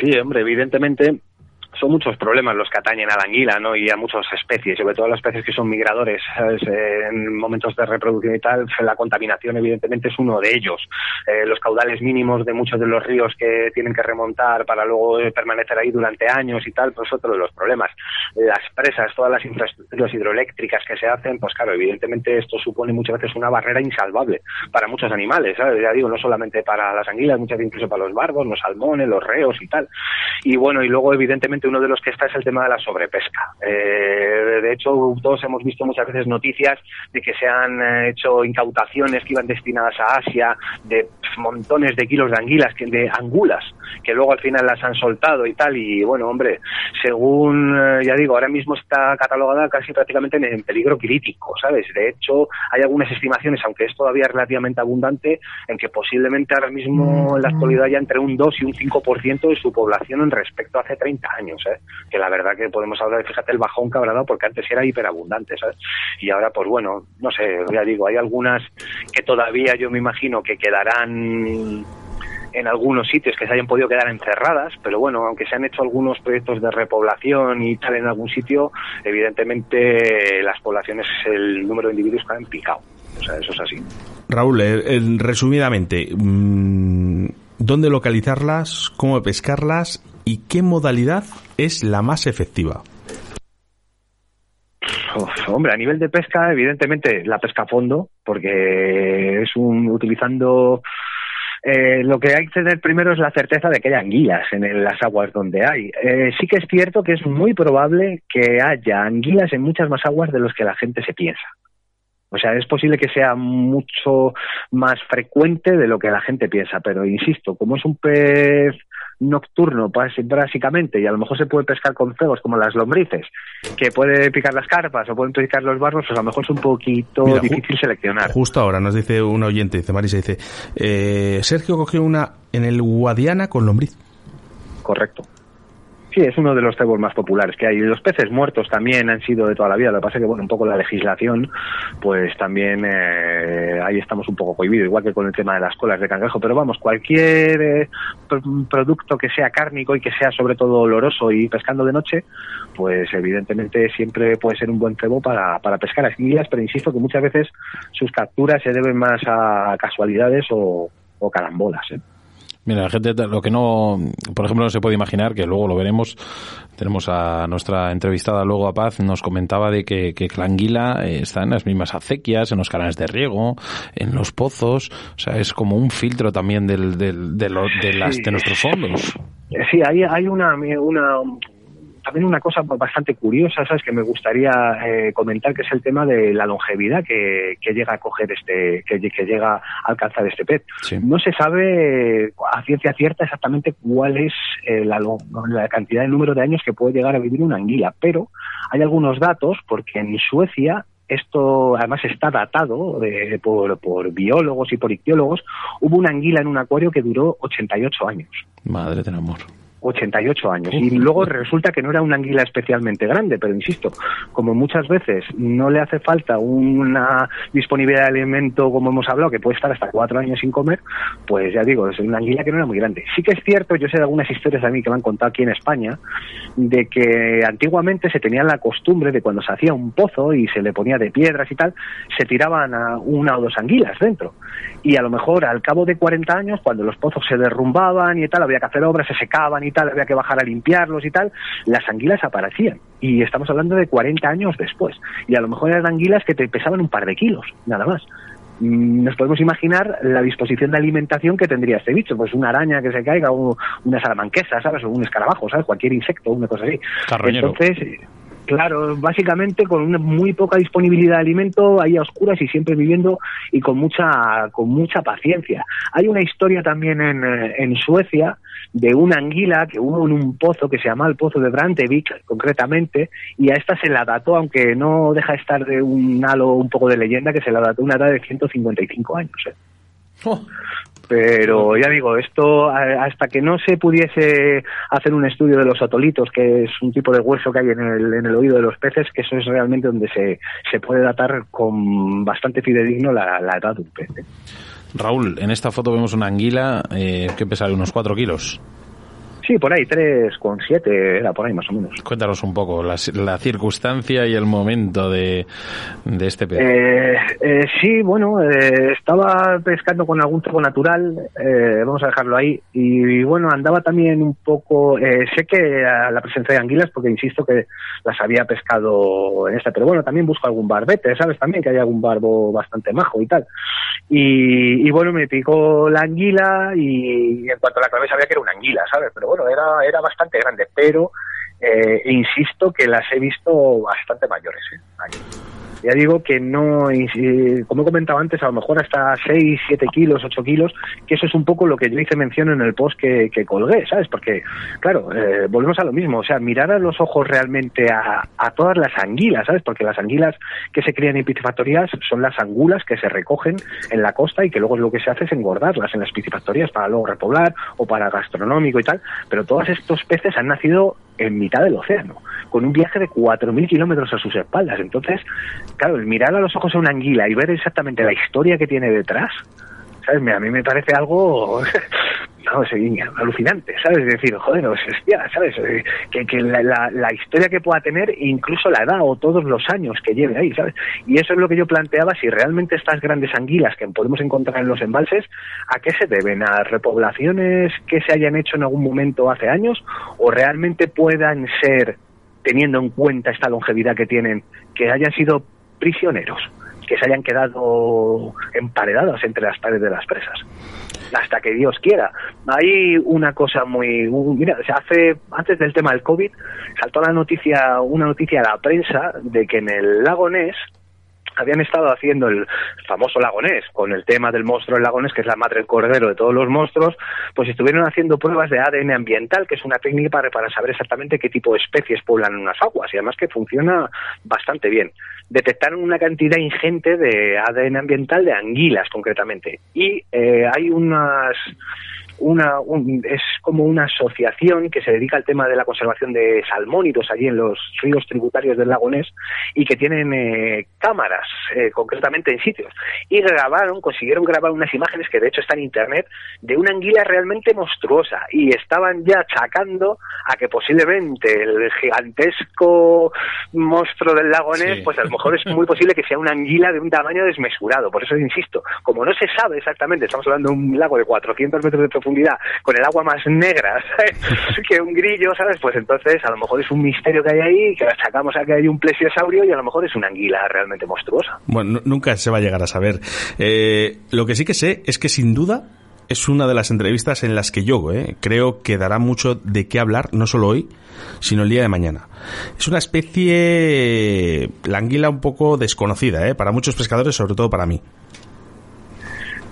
Sí, hombre, evidentemente son muchos problemas los que atañen a la anguila, ¿no? Y a muchas especies, sobre todo las especies que son migradores, ¿sabes? En momentos de reproducción y tal, la contaminación evidentemente es uno de ellos. Eh, los caudales mínimos de muchos de los ríos que tienen que remontar para luego permanecer ahí durante años y tal, pues otro de los problemas. Las presas, todas las infraestructuras hidroeléctricas que se hacen, pues claro, evidentemente esto supone muchas veces una barrera insalvable para muchos animales, ¿sabes? Ya digo, no solamente para las anguilas, muchas veces incluso para los barbos, los salmones, los reos y tal. Y bueno, y luego evidentemente uno de los que está es el tema de la sobrepesca. Eh, de hecho, todos hemos visto muchas veces noticias de que se han eh, hecho incautaciones que iban destinadas a Asia de montones de kilos de anguilas, de angulas, que luego al final las han soltado y tal. Y bueno, hombre, según, eh, ya digo, ahora mismo está catalogada casi prácticamente en peligro crítico, ¿sabes? De hecho, hay algunas estimaciones, aunque es todavía relativamente abundante, en que posiblemente ahora mismo en la actualidad ya entre un 2 y un 5% de su población en respecto a hace 30 años, ¿eh? Que la verdad que podemos hablar, fíjate el bajón que habrá dado, porque antes era hiperabundante, ¿sabes? Y ahora, pues bueno, no sé, ya digo, hay algunas que todavía yo me imagino que quedarán en algunos sitios que se hayan podido quedar encerradas, pero bueno, aunque se han hecho algunos proyectos de repoblación y tal en algún sitio, evidentemente las poblaciones, el número de individuos han picado. O sea, eso es así. Raúl, eh, resumidamente, mm, ¿dónde localizarlas? ¿Cómo pescarlas? ¿Y qué modalidad es la más efectiva? hombre, a nivel de pesca, evidentemente la pesca a fondo, porque es un utilizando eh, lo que hay que tener primero es la certeza de que hay anguilas en las aguas donde hay. Eh, sí que es cierto que es muy probable que haya anguilas en muchas más aguas de los que la gente se piensa. O sea, es posible que sea mucho más frecuente de lo que la gente piensa, pero insisto, como es un pez nocturno, básicamente, y a lo mejor se puede pescar con cebos como las lombrices, que puede picar las carpas o pueden picar los barbos, pues a lo mejor es un poquito difícil seleccionar. Justo ahora nos dice un oyente, dice Marisa, dice, eh, Sergio cogió una en el Guadiana con lombriz. Correcto. Sí, es uno de los cebos más populares que hay. Los peces muertos también han sido de toda la vida. Lo que pasa es que, bueno, un poco la legislación, pues también eh, ahí estamos un poco cohibidos, igual que con el tema de las colas de cangrejo. Pero vamos, cualquier eh, producto que sea cárnico y que sea sobre todo oloroso y pescando de noche, pues evidentemente siempre puede ser un buen cebo para, para pescar anguilas, pero insisto que muchas veces sus capturas se deben más a casualidades o, o carambolas. ¿eh? Mira, la gente, lo que no, por ejemplo, no se puede imaginar, que luego lo veremos, tenemos a nuestra entrevistada luego a Paz, nos comentaba de que, que la anguila eh, está en las mismas acequias, en los canales de riego, en los pozos, o sea, es como un filtro también del, del, de, de, las, de nuestros fondos. Sí, hay, hay una, una, también una cosa bastante curiosa, ¿sabes? Que me gustaría eh, comentar, que es el tema de la longevidad que, llega a coger este, que, llega a alcanzar este pez. No se sabe a ciencia cierta exactamente cuál es eh, la, cantidad de número de años que puede llegar a vivir una anguila, pero hay algunos datos, porque en Suecia esto además está datado por, por, biólogos y por ictiólogos. Hubo una anguila en un acuario que duró 88 años. Madre del amor. 88 años. Y luego resulta que no era una anguila especialmente grande, pero insisto, como muchas veces no le hace falta una disponibilidad de alimento, como hemos hablado, que puede estar hasta cuatro años sin comer, pues ya digo, es una anguila que no era muy grande. Sí que es cierto, yo sé de algunas historias a mí que me han contado aquí en España, de que antiguamente se tenía la costumbre de cuando se hacía un pozo y se le ponía de piedras y tal, se tiraban a una o dos anguilas dentro. Y a lo mejor al cabo de 40 años, cuando los pozos se derrumbaban y tal, había que hacer obras, se secaban y tal, había que bajar a limpiarlos y tal, las anguilas aparecían. Y estamos hablando de 40 años después. Y a lo mejor eran anguilas que te pesaban un par de kilos, nada más mm, nos podemos imaginar la disposición de alimentación que tendría este bicho, pues una araña que se caiga, o una salamanquesa, ¿sabes? O un escarabajo, ¿sabes? Cualquier insecto, una cosa así. Entonces, Claro, básicamente con una muy poca disponibilidad de alimento, ahí a oscuras y siempre viviendo y con mucha, con mucha paciencia. Hay una historia también en, eh, en Suecia de una anguila que hubo en un pozo que se llama el pozo de Brantevik, concretamente, y a esta se la dató, aunque no deja de estar de un halo un poco de leyenda, que se la dató una edad de 155 años. ¿eh? Oh. Pero ya digo, esto hasta que no se pudiese hacer un estudio de los otolitos, que es un tipo de hueso que hay en el, en el oído de los peces, que eso es realmente donde se, se puede datar con bastante fidedigno la, edad de un pez. ¿eh? Raúl, en esta foto vemos una anguila eh, que pesa unos 4 kilos. Sí, por ahí, 3,7 era por ahí más o menos. Cuéntanos un poco la, la circunstancia y el momento de, de este pez. Eh, eh, sí, bueno, eh, estaba pescando con algún tipo natural, eh, vamos a dejarlo ahí, y, bueno, andaba también un poco, eh, sé que la presencia de anguilas, porque insisto que las había pescado en esta, pero bueno, también busco algún barbete, ¿sabes? También que hay algún barbo bastante majo y tal. Y, y bueno, me picó la anguila y, en cuanto a la clave sabía que era una anguila, ¿sabes? Pero bueno, era, era bastante grande, pero eh, insisto que las he visto bastante mayores. ¿eh? Ya digo que no, como he comentado antes, a lo mejor hasta 6, 7 kilos, 8 kilos, que eso es un poco lo que yo hice mención en el post que, que colgué, ¿sabes? Porque, claro, eh, volvemos a lo mismo, o sea, mirar a los ojos realmente a, a, todas las anguilas, ¿sabes? Porque las anguilas que se crían en piscifactorías son las angulas que se recogen en la costa y que luego lo que se hace es engordarlas en las piscifactorías para luego repoblar o para gastronómico y tal, pero todos estos peces han nacido en mitad del océano, con un viaje de 4.000 kilómetros a sus espaldas. Entonces, claro, el mirar a los ojos a una anguila y ver exactamente la historia que tiene detrás, ¿sabes? A mí me parece algo alucinante, ¿sabes? Es decir, joder, hostia, ¿sabes? Que, que la, la, la, historia que pueda tener, incluso la edad o todos los años que lleve ahí, ¿sabes? Y eso es lo que yo planteaba, si realmente estas grandes anguilas que podemos encontrar en los embalses, ¿a qué se deben? ¿A repoblaciones que se hayan hecho en algún momento hace años? ¿O realmente puedan ser, teniendo en cuenta esta longevidad que tienen, que hayan sido prisioneros? Que se hayan quedado emparedados entre las paredes de las presas hasta que Dios quiera. Hay una cosa muy, mira, se hace antes del tema del COVID saltó la noticia, una noticia a la prensa de que en el lago Ness habían estado haciendo el famoso lagonés, con el tema del monstruo del lagonés, que es la madre del cordero de todos los monstruos, pues estuvieron haciendo pruebas de ADN ambiental, que es una técnica para, saber exactamente qué tipo de especies poblan unas aguas, y además que funciona bastante bien. Detectaron una cantidad ingente de ADN ambiental de anguilas, concretamente, y eh, hay unas una un, es como una asociación que se dedica al tema de la conservación de salmónidos allí en los ríos tributarios del lago Ness y que tienen eh, cámaras eh, concretamente en sitios. Y grabaron consiguieron grabar unas imágenes que de hecho están en internet de una anguila realmente monstruosa. Y estaban ya achacando a que posiblemente el gigantesco monstruo del lago Ness sí. pues a lo mejor es muy posible que sea una anguila de un tamaño desmesurado. Por eso insisto como no se sabe exactamente estamos hablando de un lago de 400 metros de profundidad con el agua más negra ¿sabes? que un grillo, ¿sabes? Pues entonces a lo mejor es un misterio que hay ahí, que sacamos a que hay un plesiosaurio y a lo mejor es una anguila realmente monstruosa. Bueno, nunca se va a llegar a saber. Eh, lo que sí que sé es que sin duda es una de las entrevistas en las que yo eh, creo que dará mucho de qué hablar, no solo hoy, sino el día de mañana. Es una especie, la anguila un poco desconocida, eh, para muchos pescadores, sobre todo para mí.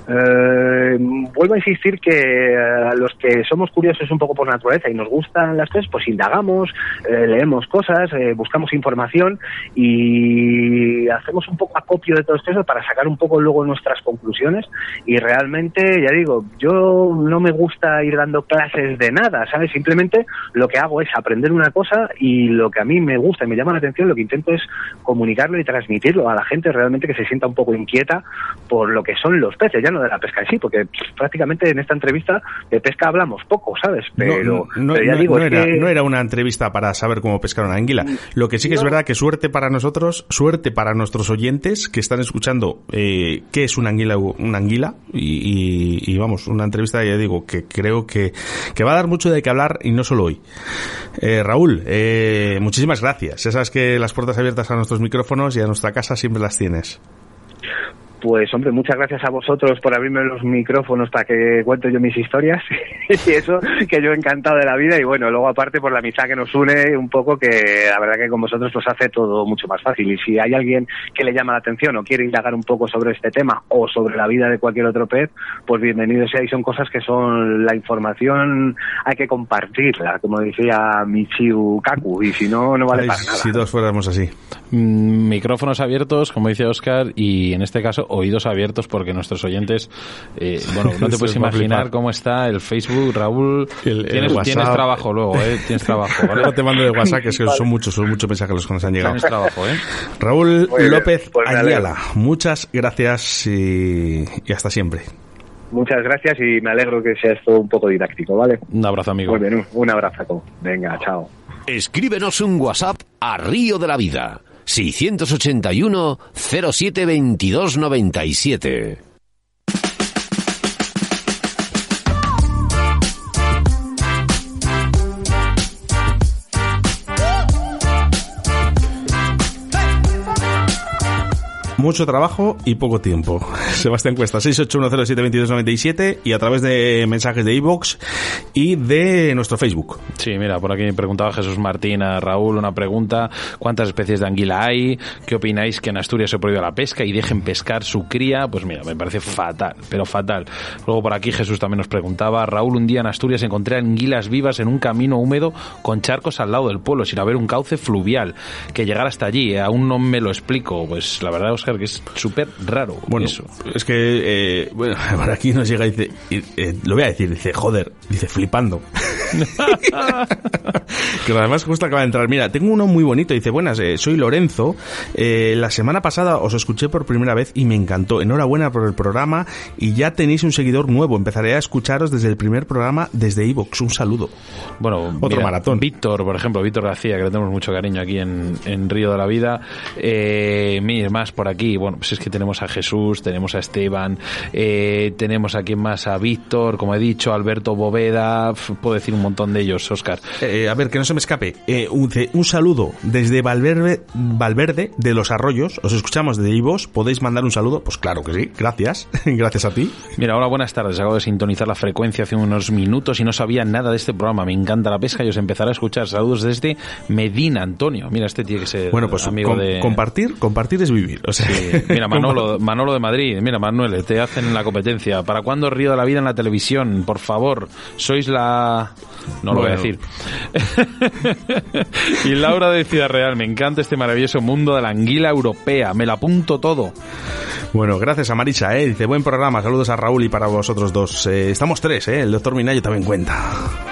Eh, vuelvo a insistir que eh, los que somos curiosos un poco por naturaleza y nos gustan las cosas, pues indagamos, eh, leemos cosas, eh, buscamos información y hacemos un poco acopio de todo esto para sacar un poco luego nuestras conclusiones y realmente, ya digo, yo no me gusta ir dando clases de nada, ¿sabes? Simplemente lo que hago es aprender una cosa y lo que a mí me gusta y me llama la atención, lo que intento es comunicarlo y transmitirlo a la gente realmente que se sienta un poco inquieta por lo que son los peces, de la pesca en sí, porque prácticamente en esta entrevista de pesca hablamos poco, ¿sabes? Pero, no, no, pero ya no, digo, no es era, que... no era una entrevista para saber cómo pescar una anguila. Lo que sí que es verdad que suerte para nosotros, suerte para nuestros oyentes que están escuchando eh, qué es una anguila, una anguila y, y, y, vamos, una entrevista, ya digo, que creo que, que va a dar mucho de qué hablar y no solo hoy. Eh, Raúl, eh, muchísimas gracias. Ya sabes que las puertas abiertas a nuestros micrófonos y a nuestra casa siempre las tienes. Pues hombre, muchas gracias a vosotros por abrirme los micrófonos para que cuente yo mis historias. Y eso, que yo encantado de la vida. Y bueno, luego aparte por la amistad que nos une un poco que la verdad que con vosotros pues hace todo mucho más fácil. Y si hay alguien que le llama la atención o quiere indagar un poco sobre este tema o sobre la vida de cualquier otro pez, pues bienvenido sea. Y son cosas que son la información hay que compartirla, como decía Michiu Kaku. Y si no, no vale Ay, para nada. Si todos fuéramos así. Mm, micrófonos abiertos, como dice Oscar, y en este caso oídos abiertos porque nuestros oyentes, eh, bueno, no te puedes imaginar cómo está el Facebook, Raúl. El- el tienes, WhatsApp. tienes trabajo luego, ¿eh? Tienes trabajo, ¿vale? Luego te mando de WhatsApp, que es que son muchos, son muchos mensajes los que nos han llegado. Tienes trabajo, ¿eh? Raúl Muy bien, López pues. Ayala, muchas gracias y, y hasta siempre. muchas gracias y me alegro que sea esto un poco didáctico, ¿vale? Un abrazo, amigo. Muy bien, un, un abrazo. Venga, chao. Escríbenos un WhatsApp a Río de la Vida. 681 07 22 97. Mucho trabajo y poco tiempo. Sebastián Cuesta, 681072297 y a través de mensajes de iVoox y de nuestro Facebook. Sí, mira, por aquí me preguntaba Jesús Martín a Raúl una pregunta. ¿Cuántas especies de anguila hay? ¿Qué opináis que en Asturias se prohíbe la pesca y dejen pescar su cría? Pues mira, me parece fatal, pero fatal. Luego por aquí Jesús también nos preguntaba, Raúl, un día en Asturias encontré anguilas vivas en un camino húmedo con charcos al lado del pueblo, sin haber un cauce fluvial. Que llegar hasta allí, eh, aún no me lo explico. Pues la verdad, Oscar, que es súper raro Bueno, eso. es que, eh, bueno, por aquí nos llega y dice, y, eh, lo voy a decir, dice, joder, dice, flipando. que además justo acaba de entrar. Mira, tengo uno muy bonito. Dice, buenas, eh, soy Lorenzo. Eh, la semana pasada os escuché por primera vez y me encantó. Enhorabuena por el programa y ya tenéis un seguidor nuevo. Empezaré a escucharos desde el primer programa desde Evox. Un saludo. Bueno, Otro maratón. Víctor, por ejemplo, Víctor García, que le tenemos mucho cariño aquí en, en Río de la Vida. Eh, más por aquí. Bueno, pues es que tenemos a Jesús, tenemos a Esteban, eh, tenemos aquí más a Víctor, como he dicho, Alberto Boveda. Puedo decir un montón de ellos, Oscar. Eh, a ver, que no se me escape. Eh, un, un saludo desde Valverde, Valverde de los Arroyos. Os escuchamos de Ivos. ¿Podéis mandar un saludo? Pues claro que sí. Gracias. Gracias a ti. Mira, hola, buenas tardes. Acabo de sintonizar la frecuencia hace unos minutos y no sabía nada de este programa. Me encanta la pesca y os empezaré a escuchar. Saludos desde Medina, Antonio. Mira, este tiene que ser Bueno, pues amigo com- de... compartir, compartir es vivir. O sea, Sí, Mira, Manolo, Manolo de Madrid. Mira, Manuel, te hacen la competencia. ¿Para cuándo Río de la Vida en la televisión? Por favor, sois la... No lo voy a decir. y Laura de Ciudad Real, me encanta este maravilloso mundo de la anguila europea. Me la apunto todo. Bueno, gracias a Marisa, ¿eh? Dice, buen programa, saludos a Raúl y para vosotros dos. Eh, estamos tres, ¿eh? El doctor Minayo también cuenta.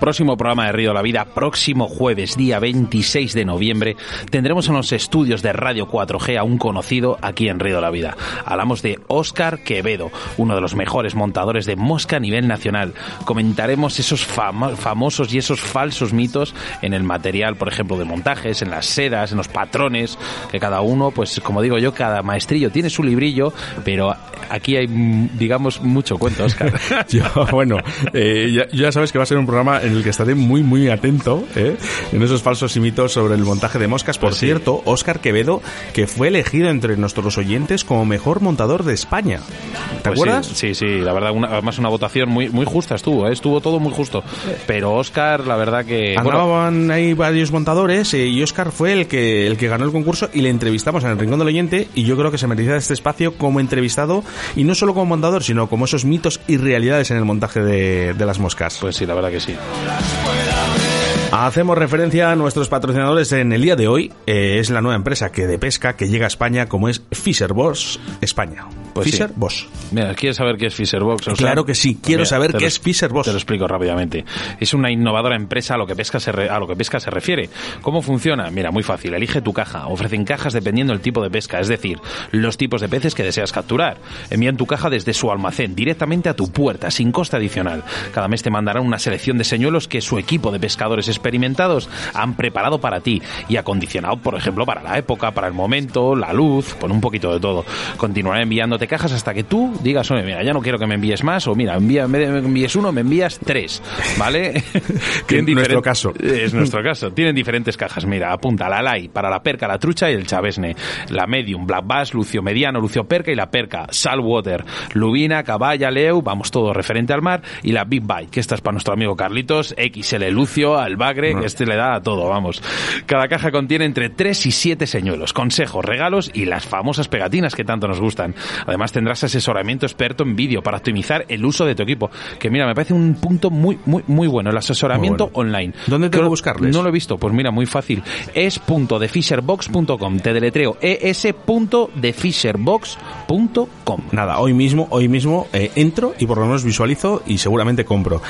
Próximo programa de Río de la Vida, próximo jueves, día 26 de noviembre, tendremos en los estudios de Radio 4G a un conocido aquí en Río de la Vida. Hablamos de Óscar Quevedo, uno de los mejores montadores de mosca a nivel nacional. Comentaremos esos famo- famosos y esos falsos mitos en el material, por ejemplo, de montajes, en las sedas, en los patrones, que cada uno, pues como digo yo, cada maestrillo tiene su librillo, pero aquí hay, mm, digamos, mucho cuento, Óscar. Bueno, eh, ya sabes que va a ser un programa en el que estaré muy, muy atento ¿eh? en esos falsos y mitos sobre el montaje de moscas. Por Pues sí. cierto, Óscar Quevedo, que fue elegido entre nuestros oyentes como mejor montador de España. ¿Te Pues acuerdas? Sí, sí, sí, la verdad, una- además una votación muy muy justa estuvo, ¿eh? estuvo todo muy justo. Pero Oscar, la verdad que... bueno, Andaban ahí varios montadores eh, y Óscar fue el que, el que ganó el concurso y le entrevistamos en el Rincón del Oyente y yo creo que se merecía este espacio como entrevistado y no solo como montador, sino como esos mitos y realidades en el montaje de, de las moscas. pues sí, la verdad que sí. las puertas. Hacemos referencia a nuestros patrocinadores en el día de hoy. eh, es la nueva empresa que de pesca que llega a España como es Fisher Boss España. Pues Fisher sí. Boss. Mira, ¿quieres saber qué es Fisherbox? O sea, Claro que sí, quiero saber qué lo- es Fisher-Boss. Te lo explico rápidamente. Es una innovadora empresa a lo que pesca se re- a lo que pesca se refiere. ¿Cómo funciona? Mira, muy fácil. Elige tu caja. Ofrecen cajas dependiendo del tipo de pesca, es decir, los tipos de peces que deseas capturar. Envían tu caja desde su almacén directamente a tu puerta, sin coste adicional. Cada mes te mandarán una selección de señuelos que su equipo de pescadores experimentados han preparado para ti y acondicionado, por ejemplo, para la época, para el momento, la luz, con un poquito de todo. Continuarán enviándote cajas hasta que tú digas, oye, mira, ya no quiero que me envíes más, o mira, envía, me envíes uno, me envías tres, ¿vale? Que en nuestro caso. Es nuestro caso. Tienen diferentes cajas, mira, apunta la Lai para la perca, la trucha y el chavesne, la Medium, Black Bass, Lucio Mediano, Lucio Perca y la perca, Saltwater, Lubina, Caballa, Leu, vamos todo referente al mar, y la Big Bite, que esta es para nuestro amigo Carlitos, XL Lucio, Albagre, que este le da a todo, vamos. Cada caja contiene entre 3 y 7 señuelos, consejos, regalos y las famosas pegatinas que tanto nos gustan. Además tendrás asesoramiento experto en vídeo para optimizar el uso de tu equipo, que mira, me parece un punto muy, muy, muy bueno, el asesoramiento bueno. online. ¿Dónde tengo que buscarles? No lo he visto, pues mira, muy fácil. Es.defisherbox.com, te deletreo, es.defisherbox.com. Nada, hoy mismo, hoy mismo eh, entro y por lo menos visualizo y seguramente compro.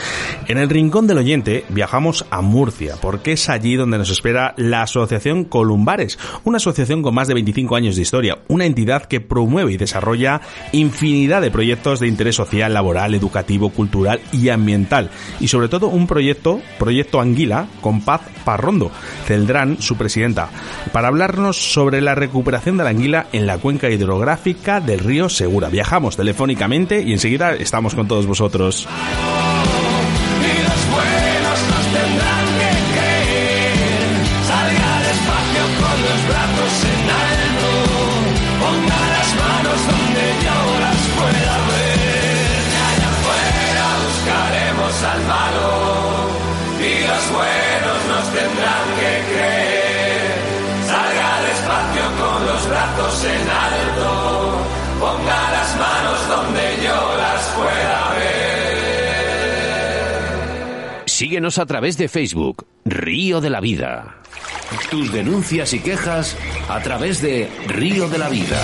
En el rincón del oyente viajamos a Murcia, porque es allí donde nos espera la Asociación Columbares, una asociación con más de 25 años de historia, una entidad que promueve y desarrolla infinidad de proyectos de interés social, laboral, educativo, cultural y ambiental. Y sobre todo un proyecto, Proyecto Anguila, con Paz Parrondo, Celdrán, su presidenta, para hablarnos sobre la recuperación de la anguila en la cuenca hidrográfica del río Segura. Viajamos telefónicamente y enseguida estamos con todos vosotros. Síguenos a través de Facebook, Río de la Vida. Tus denuncias y quejas a través de Río de la Vida.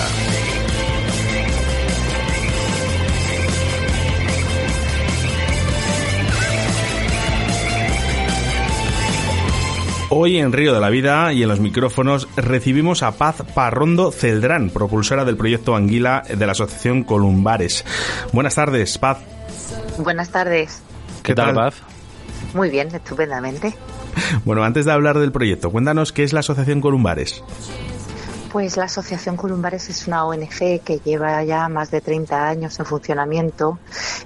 Hoy en Río de la Vida y en los micrófonos recibimos a Paz Parrondo Celdrán, propulsora del proyecto Anguila de la Asociación Columbares. Buenas tardes, Paz. Buenas tardes. ¿Qué, tal, Paz? Muy bien, estupendamente. Bueno, antes de hablar del proyecto, cuéntanos qué es la Asociación Columbares. Pues la Asociación Columbares es una ONG que lleva ya más de 30 años en funcionamiento.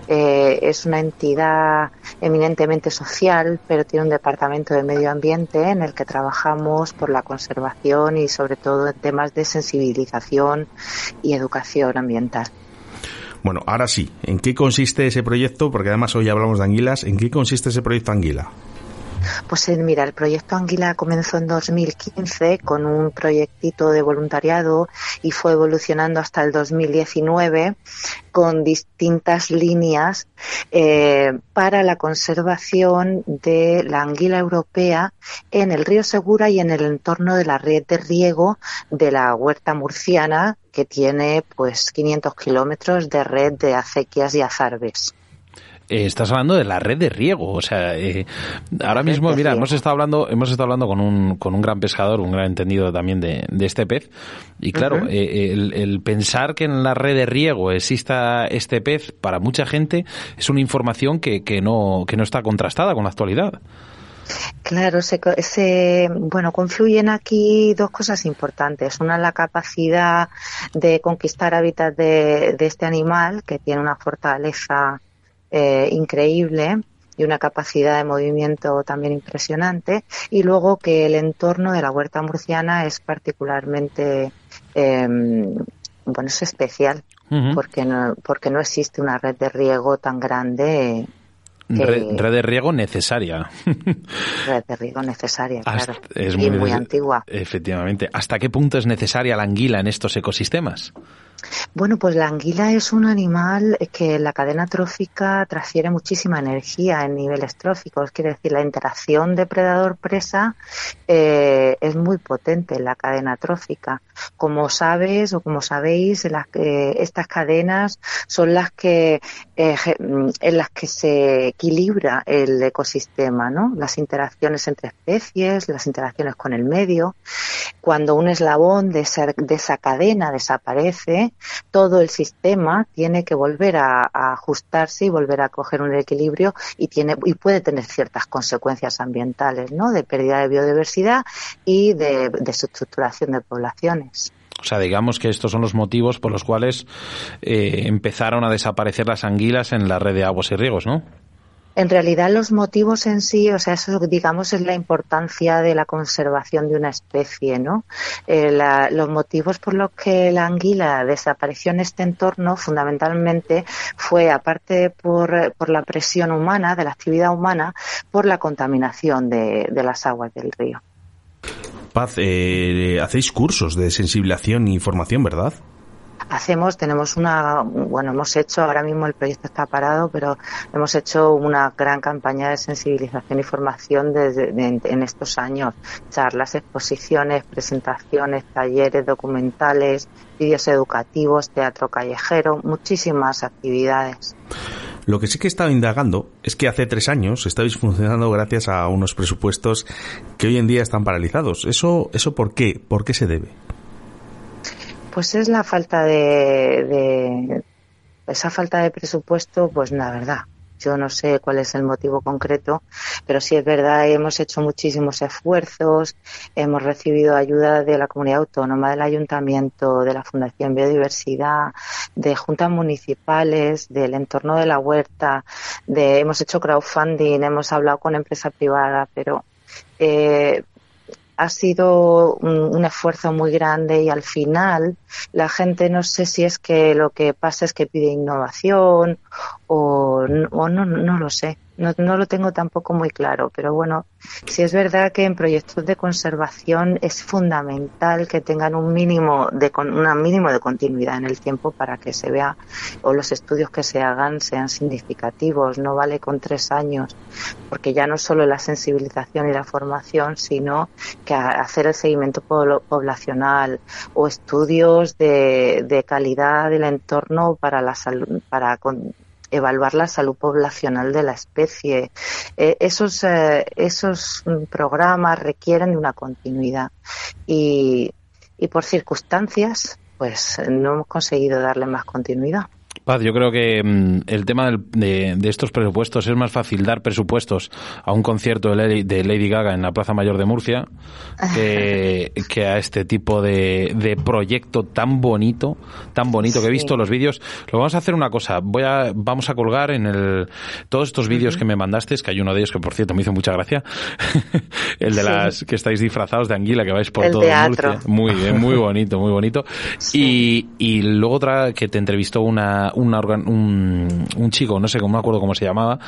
Eh, es una entidad eminentemente social, pero tiene un departamento de medio ambiente en el que trabajamos por la conservación y sobre todo en temas de sensibilización y educación ambiental. Bueno, ahora sí, ¿en qué consiste ese proyecto? Porque además hoy hablamos de anguilas. ¿En qué consiste ese proyecto Anguila? Pues mira, el proyecto Anguila comenzó en 2015 con un proyectito de voluntariado y fue evolucionando hasta el 2019 con distintas líneas eh, para la conservación de la anguila europea en el río Segura y en el entorno de la red de riego de la huerta murciana que tiene pues 500 kilómetros de red de acequias y azarbes. Eh, estás hablando de la red de riego, o sea, eh, ahora mismo, mira, hemos estado hablando, hemos estado hablando con un, con un gran pescador, un gran entendido también de, de este pez, y claro, eh, el, el pensar que en la red de riego exista este pez para mucha gente es una información que, que no, que no está contrastada con la actualidad. Claro, se, co- se- bueno, confluyen aquí dos cosas importantes. Una, la capacidad de conquistar hábitats de, de este animal, que tiene una fortaleza eh, increíble y una capacidad de movimiento también impresionante. Y luego que el entorno de la huerta murciana es particularmente, eh, bueno, es especial, porque no, porque no existe una red de riego tan grande, que- Red, red de riego necesaria. red de riego necesaria, Hasta- claro. es y muy antigua. Efectivamente. ¿Hasta qué punto es necesaria la anguila en estos ecosistemas? Bueno, pues la anguila es un animal que en la cadena trófica transfiere muchísima energía en niveles tróficos. Quiere decir, la interacción depredador-presa eh, es muy potente en la cadena trófica. Como sabes o como sabéis, las estas cadenas son las que eh, ge- en las que se equilibra el ecosistema, ¿no? Las interacciones entre especies, las interacciones con el medio. Cuando un eslabón de esa, de esa cadena desaparece, todo el sistema tiene que volver a, a ajustarse y volver a coger un equilibrio y tiene y puede tener ciertas consecuencias ambientales, ¿no? De pérdida de biodiversidad y de desestructuración de poblaciones. O sea, digamos que estos son los motivos por los cuales eh, empezaron a desaparecer las anguilas en la red de aguas y riegos, ¿no? En realidad los motivos en sí, o sea, eso digamos es la importancia de la conservación de una especie, ¿no? Eh, la- los motivos por los que la anguila desapareció en este entorno fundamentalmente fue, aparte por, por la presión humana, de la actividad humana, por la contaminación de, de las aguas del río. Eh, hacéis cursos de sensibilización y formación, ¿verdad? hacemos, tenemos una, bueno, hemos hecho, ahora mismo el proyecto está parado, pero hemos hecho una gran campaña de sensibilización y formación desde, de- en estos años. Charlas, exposiciones, presentaciones, talleres, documentales, vídeos educativos, teatro callejero, muchísimas actividades. Lo que sí que he estado indagando es que hace tres años estabais funcionando gracias a unos presupuestos que hoy en día están paralizados. ¿Eso, eso por qué? ¿Por qué se debe? Pues es la falta de, de esa falta de presupuesto, pues la verdad. Yo no sé cuál es el motivo concreto, pero sí es verdad, hemos hecho muchísimos esfuerzos, hemos recibido ayuda de la comunidad autónoma, del ayuntamiento, de la Fundación Biodiversidad, de juntas municipales, del entorno de la huerta, de, hemos hecho crowdfunding, hemos hablado con empresa privada, pero eh, ha sido un, un esfuerzo muy grande y al final la gente no sé si es que lo que pasa es que pide innovación o, o no, no lo sé. No, no lo tengo tampoco muy claro, pero bueno, sí es verdad que en proyectos de conservación es fundamental que tengan un mínimo de un mínimo de continuidad en el tiempo para que se vea o los estudios que se hagan sean significativos. No vale con tres años, porque ya no solo la sensibilización y la formación, sino que hacer el seguimiento poblacional o estudios de, de calidad del entorno para la salud, para con- evaluar la salud poblacional de la especie. Eh, esos, eh, esos mm, programas requieren de una continuidad y, y por circunstancias pues no hemos conseguido darle más continuidad. Paz, yo creo que mm, el tema del- de, de estos presupuestos es más fácil dar presupuestos a un concierto de Lady, de Lady Gaga en la Plaza Mayor de Murcia que, que a este tipo de, de proyecto tan bonito, tan bonito que he visto los vídeos. Lo vamos a hacer una cosa, voy a, vamos a colgar en el todos estos vídeos que me mandaste, que hay uno de ellos que por cierto me hizo mucha gracia, el de Sí. las que estáis disfrazados de anguila que vais por El todo teatro. Murcia. Muy bien, muy bonito, muy bonito. Y, y luego otra que te entrevistó una, una organ- un, un chico, no sé, cómo me acuerdo cómo se llamaba.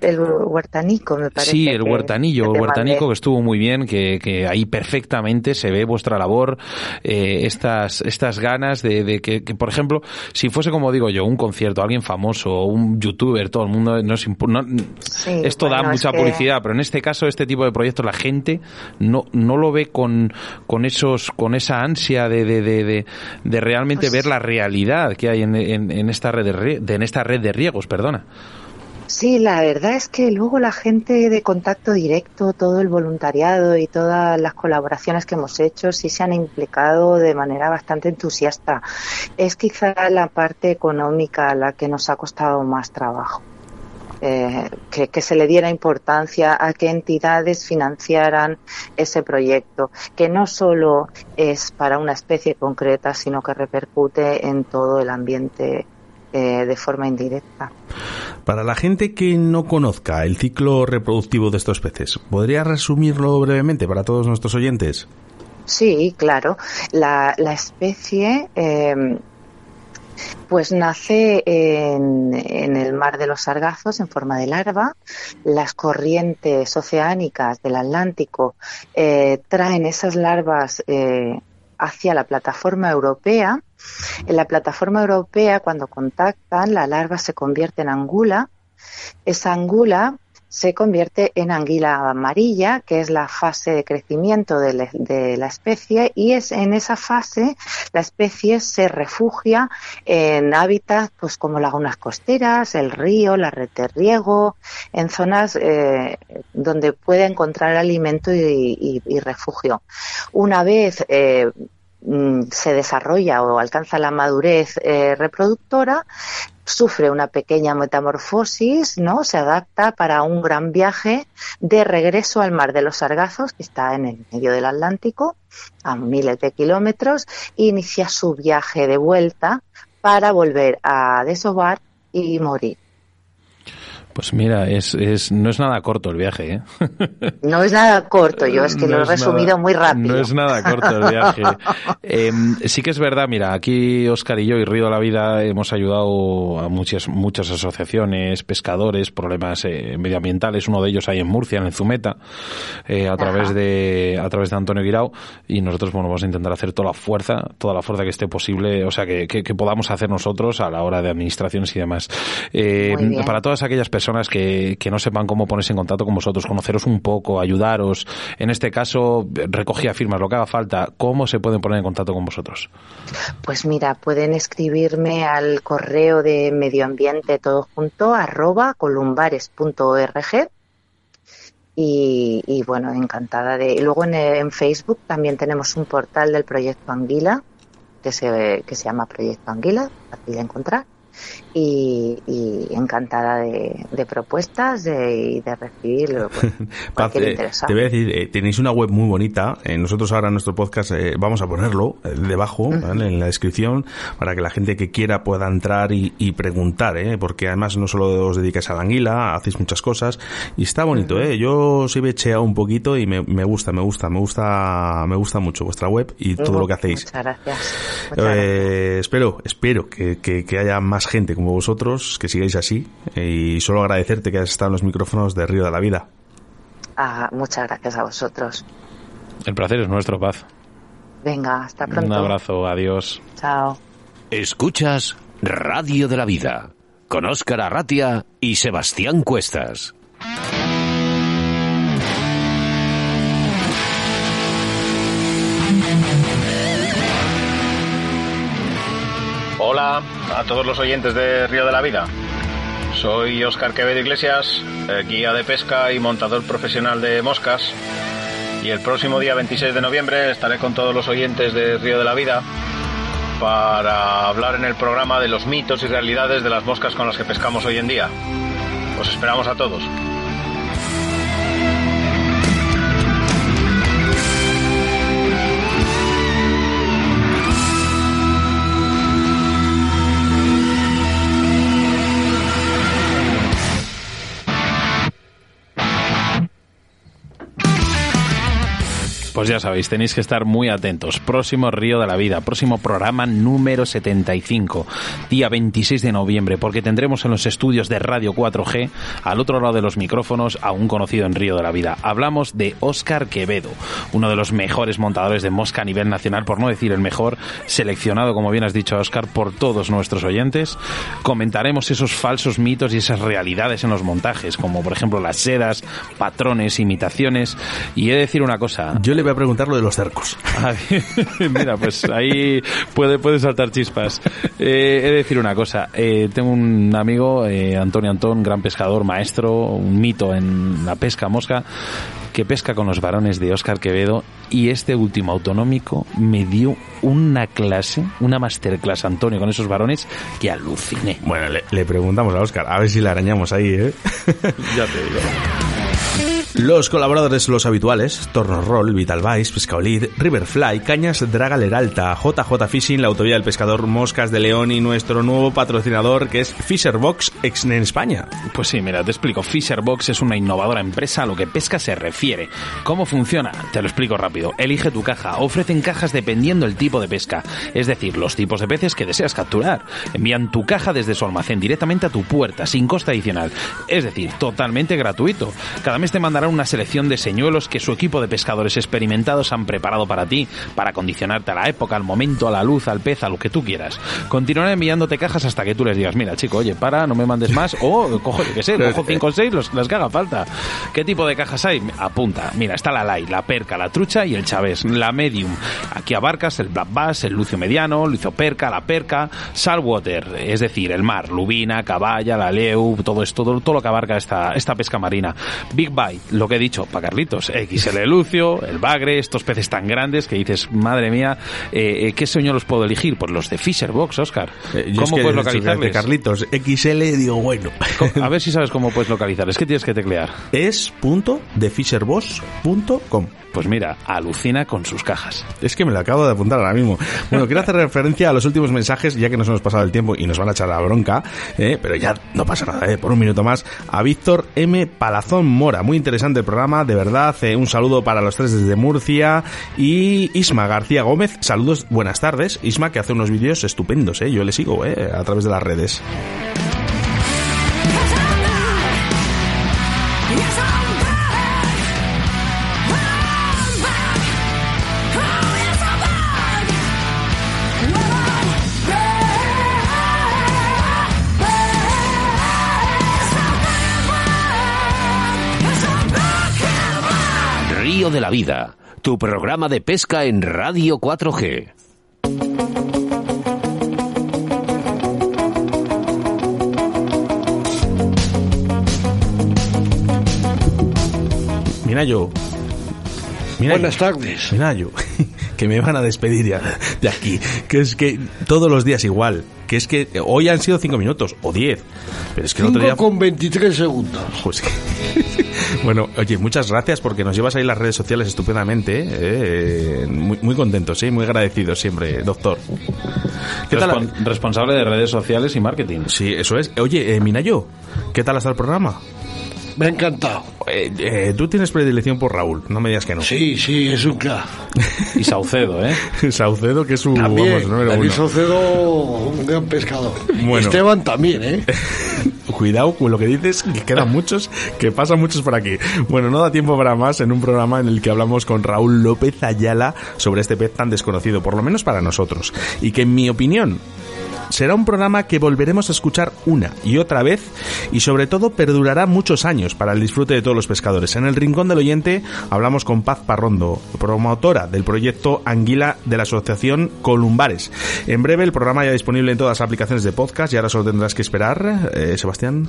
El huertanico, me parece. Sí, el huertanillo, el huertanico que estuvo muy bien, que, que ahí perfectamente se ve vuestra labor, eh, estas, estas ganas de, de que, que, por ejemplo, si fuese como digo yo, un concierto, alguien famoso, un youtuber, todo el mundo, no es no- Sí, esto da bueno, es mucha que- publicidad, pero en este caso, este tipo de proyectos, la gente no, no lo ve con, con esos, con esa ansia de, de, de, de, de realmente Pues- ver la realidad que hay en, en, en esta red de, en esta red de riegos, perdona. Sí, la verdad es que luego la gente de contacto directo, todo el voluntariado y todas las colaboraciones que hemos hecho sí se han implicado de manera bastante entusiasta. Es quizá la parte económica la que nos ha costado más trabajo. Eh, que, que se le diera importancia a que entidades financiaran ese proyecto, que no solo es para una especie concreta, sino que repercute en todo el ambiente eh, de forma indirecta. Para la gente que no conozca el ciclo reproductivo de estos peces, ¿podría resumirlo brevemente para todos nuestros oyentes? Sí, claro. La, la especie eh, pues nace en, en el mar de los sargazos en forma de larva. Las corrientes oceánicas del Atlántico eh, traen esas larvas eh, hacia la plataforma europea. En la plataforma europea, cuando contactan, la larva se convierte en angula. Esa angula se convierte en anguila amarilla, que es la fase de crecimiento de, la- especie, y es en esa fase la especie se refugia en hábitats pues como lagunas costeras, el río, la red de riego, en zonas eh, donde puede encontrar alimento y, refugio. Una vez eh, se desarrolla o alcanza la madurez eh, reproductora, sufre una pequeña metamorfosis, ¿no? Se adapta para un gran viaje de regreso al mar de los Sargazos, que está en el medio del Atlántico, a miles de kilómetros, inicia su viaje de vuelta para volver a desovar y morir. Pues mira, es, es, no es nada corto el viaje, ¿eh? No es nada corto, yo es que No lo he es resumido nada- muy rápido. No es nada corto el viaje. Em, sí que es verdad, mira, aquí Oscar y yo y Río de la Vida hemos ayudado a muchas muchas asociaciones, pescadores, problemas eh, medioambientales, uno de ellos ahí en Murcia, en el Zumeta, eh, a través de a través de Antonio Guirao y nosotros bueno, vamos a intentar hacer toda la fuerza, toda la fuerza que esté posible, o sea, que, que- que podamos hacer nosotros a la hora de administraciones y demás. Para todas aquellas personas que, que no sepan cómo ponerse en contacto con vosotros, conoceros un poco, ayudaros, en este caso, recogía firmas, lo que haga falta, ¿cómo se pueden poner en contacto con vosotros? Pues mira, pueden escribirme al correo de medio ambiente todo junto arroba columbares.org y, y bueno, encantada de... Y luego en, en Facebook también tenemos un portal del proyecto Anguila que se, que se llama Proyecto Anguila, fácil de encontrar. Y, y encantada de, de propuestas de, y de recibir pues, Paz, eh, te voy a decir, eh, tenéis una web muy bonita. eh, nosotros ahora en nuestro podcast eh, vamos a ponerlo eh, debajo, ¿vale? en la descripción, para que la gente que quiera pueda entrar y, y preguntar, ¿eh? porque además no solo os dedicáis a la anguila, hacéis muchas cosas y está bonito. ¿eh? Yo os he becheado un poquito y me, me gusta, me gusta, me gusta, me gusta mucho vuestra web y todo lo que hacéis. Muchas gracias. Muchas gracias. Espero, espero que, que- que haya más gente como vosotros, que sigáis así. eh, y solo agradecerte que hayas estado en los micrófonos de Río de la Vida. Ah, muchas gracias a vosotros. El placer es nuestro, Paz. Venga, hasta pronto. Un abrazo, adiós. Chao. Escuchas Radio de la Vida con Óscar Arratia y Sebastián Cuestas. A todos los oyentes de Río de la Vida. Soy Óscar Quevedo Iglesias, eh, guía de pesca y montador profesional de moscas. Y el próximo día 26 de noviembre estaré con todos los oyentes de Río de la Vida para hablar en el programa de los mitos y realidades de las moscas con las que pescamos hoy en día. Os esperamos a todos. Pues ya sabéis, tenéis que estar muy atentos. Próximo Río de la Vida, próximo programa número 75, día 26 de noviembre, porque tendremos en los estudios de Radio 4G, al otro lado de los micrófonos, a un conocido en Río de la Vida. Hablamos de Óscar Quevedo, uno de los mejores montadores de mosca a nivel nacional, por no decir el mejor, seleccionado, como bien has dicho, Óscar, por todos nuestros oyentes. Comentaremos esos falsos mitos y esas realidades en los montajes, como por ejemplo las sedas, patrones, imitaciones. Y he de decir una cosa. Yo le voy a preguntar lo de los cercos. Mira, pues ahí puede, puede saltar chispas. Eh, he de decir una cosa. eh, tengo un amigo, eh, Antonio Antón, gran pescador, maestro, un mito en la pesca mosca, que pesca con los varones de Óscar Quevedo y este último autonómico me dio una clase, una masterclass, Antonio, con esos varones que aluciné. Bueno, le, le preguntamos a Oscar, a ver si le arañamos ahí, ¿eh? Ya te digo. Los colaboradores, los habituales, Tornos Roll, Vital Vice, Pescaolid, Riverfly, Cañas Draga Leralta, JJ Fishing, la Autovía del Pescador, Moscas de León y nuestro nuevo patrocinador que es Fisherbox en España. Pues sí, mira, te explico. Fisherbox es una innovadora empresa a lo que pesca se refiere. ¿Cómo funciona? Te lo explico rápido. Elige tu caja. Ofrecen cajas dependiendo el tipo de pesca, es decir, los tipos de peces que deseas capturar. Envían tu caja desde su almacén directamente a tu puerta, sin coste adicional. Es decir, totalmente gratuito. Cada mes te una selección de señuelos que su equipo de pescadores experimentados han preparado para ti, para condicionarte a la época, al momento, a la luz, al pez, a lo que tú quieras. Continuarán enviándote cajas hasta que tú les digas, mira, chico, oye, para, no me mandes más, o cojo, yo qué sé, cojo 5 o 6, los, las que haga falta. ¿Qué tipo de cajas hay? Apunta. Mira, está la light, la perca, la trucha y el chavés. La medium. Aquí abarcas el black bass, el lucio mediano, lucio perca, la perca, saltwater, es decir, el mar, lubina, caballa, la leu, todo esto, todo, todo lo que abarca esta, esta pesca marina. Big bite, lo que he dicho, para Carlitos, XL Lucio, el Bagre, estos peces tan grandes que dices, madre mía, eh, eh, ¿qué sueño los puedo elegir? Pues los de Fisher Box, Oscar. Eh, yo es ¿Cómo que puedes de localizarles? Carlitos, XL, digo, bueno. A ver si sabes cómo puedes localizar. Es que tienes que teclear. es punto de fisherboss.com. Pues mira, alucina con sus cajas. Es que me lo acabo de apuntar ahora mismo. Bueno, quiero hacer referencia a los últimos mensajes, ya que nos hemos pasado el tiempo y nos van a echar la bronca, ¿eh? pero ya no pasa nada, ¿eh? por un minuto más, a Víctor M. Palazón Mora. Muy interesante el programa, de verdad. eh, un saludo para los tres desde Murcia. Y Isma García Gómez, saludos, buenas tardes. Isma, que hace unos vídeos estupendos, ¿eh? yo le sigo ¿eh? a través de las redes. La Vida, tu programa de pesca en Radio 4G. Mira yo. Mira Buenas tardes. Mira yo, que me van a despedir ya de aquí. Que es que todos los días igual. Que es que hoy han sido cinco minutos o diez. Pero es que el otro 5 día. con 23 segundos. Pues que- bueno, oye, muchas gracias porque nos llevas ahí las redes sociales estupendamente. eh, muy, muy contentos, ¿eh? muy agradecidos siempre, doctor. ¿Qué tal? Respon- responsable de redes sociales y marketing. Sí, eso es. Oye, eh, Minayo, ¿qué tal está el programa? Me ha encantado. Eh, eh, tú tienes predilección por Raúl, no me digas que no. Sí, sí, es un crack. Y Saucedo, ¿eh? Saucedo, que es su También, vamos, número uno. Saucedo, un gran pescador. Bueno. Esteban también, ¿eh? Cuidado con lo que dices, que quedan muchos, que pasan muchos por aquí. Bueno, no da tiempo para más en un programa en el que hablamos con Raúl López Ayala sobre este pez tan desconocido, por lo menos para nosotros, y que en mi opinión será un programa que volveremos a escuchar una y otra vez y sobre todo perdurará muchos años para el disfrute de todos los pescadores. En el Rincón del Oyente hablamos con Paz Parrondo, promotora del proyecto Anguila de la Asociación Columbares. En breve el programa ya disponible en todas las aplicaciones de podcast y ahora solo tendrás que esperar, eh, Sebastián.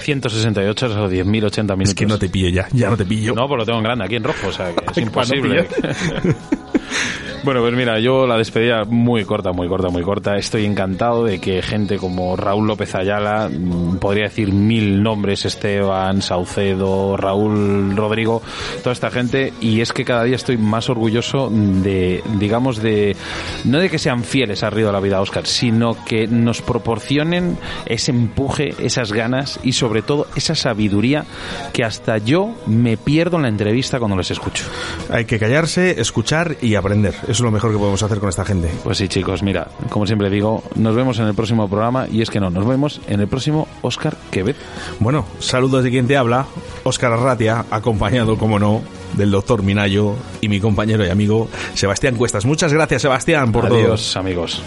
168 o 10.080 minutos. Es que no te pillo ya, ya no te pillo. No, pues lo tengo en grande, aquí en rojo, o sea, que es imposible. bueno, pues mira, yo la despedida muy corta, muy corta, muy corta. Estoy encantado de que gente como Raúl López Ayala, mm, podría decir mil nombres, Esteban, Saucedo, Raúl Rodrigo, toda esta gente, y es que cada día estoy más orgulloso de, digamos, de, no de que sean fieles al río de la vida, Oscar, sino que nos proporcionen ese empuje, esas ganas y sobre todo esa sabiduría que hasta yo me pierdo en la entrevista cuando les escucho. Hay que callarse, escuchar y aprender. Es lo mejor que podemos hacer con esta gente. Pues sí, chicos, mira, como siempre digo, nos vemos en el próximo programa y es que no, nos vemos en el próximo Oscar Quevet. Bueno, saludos de quien te habla, Óscar Arratia, acompañado, como no, del doctor Minayo y mi compañero y amigo Sebastián Cuestas. Muchas gracias, Sebastián, por todo. Adiós, amigos.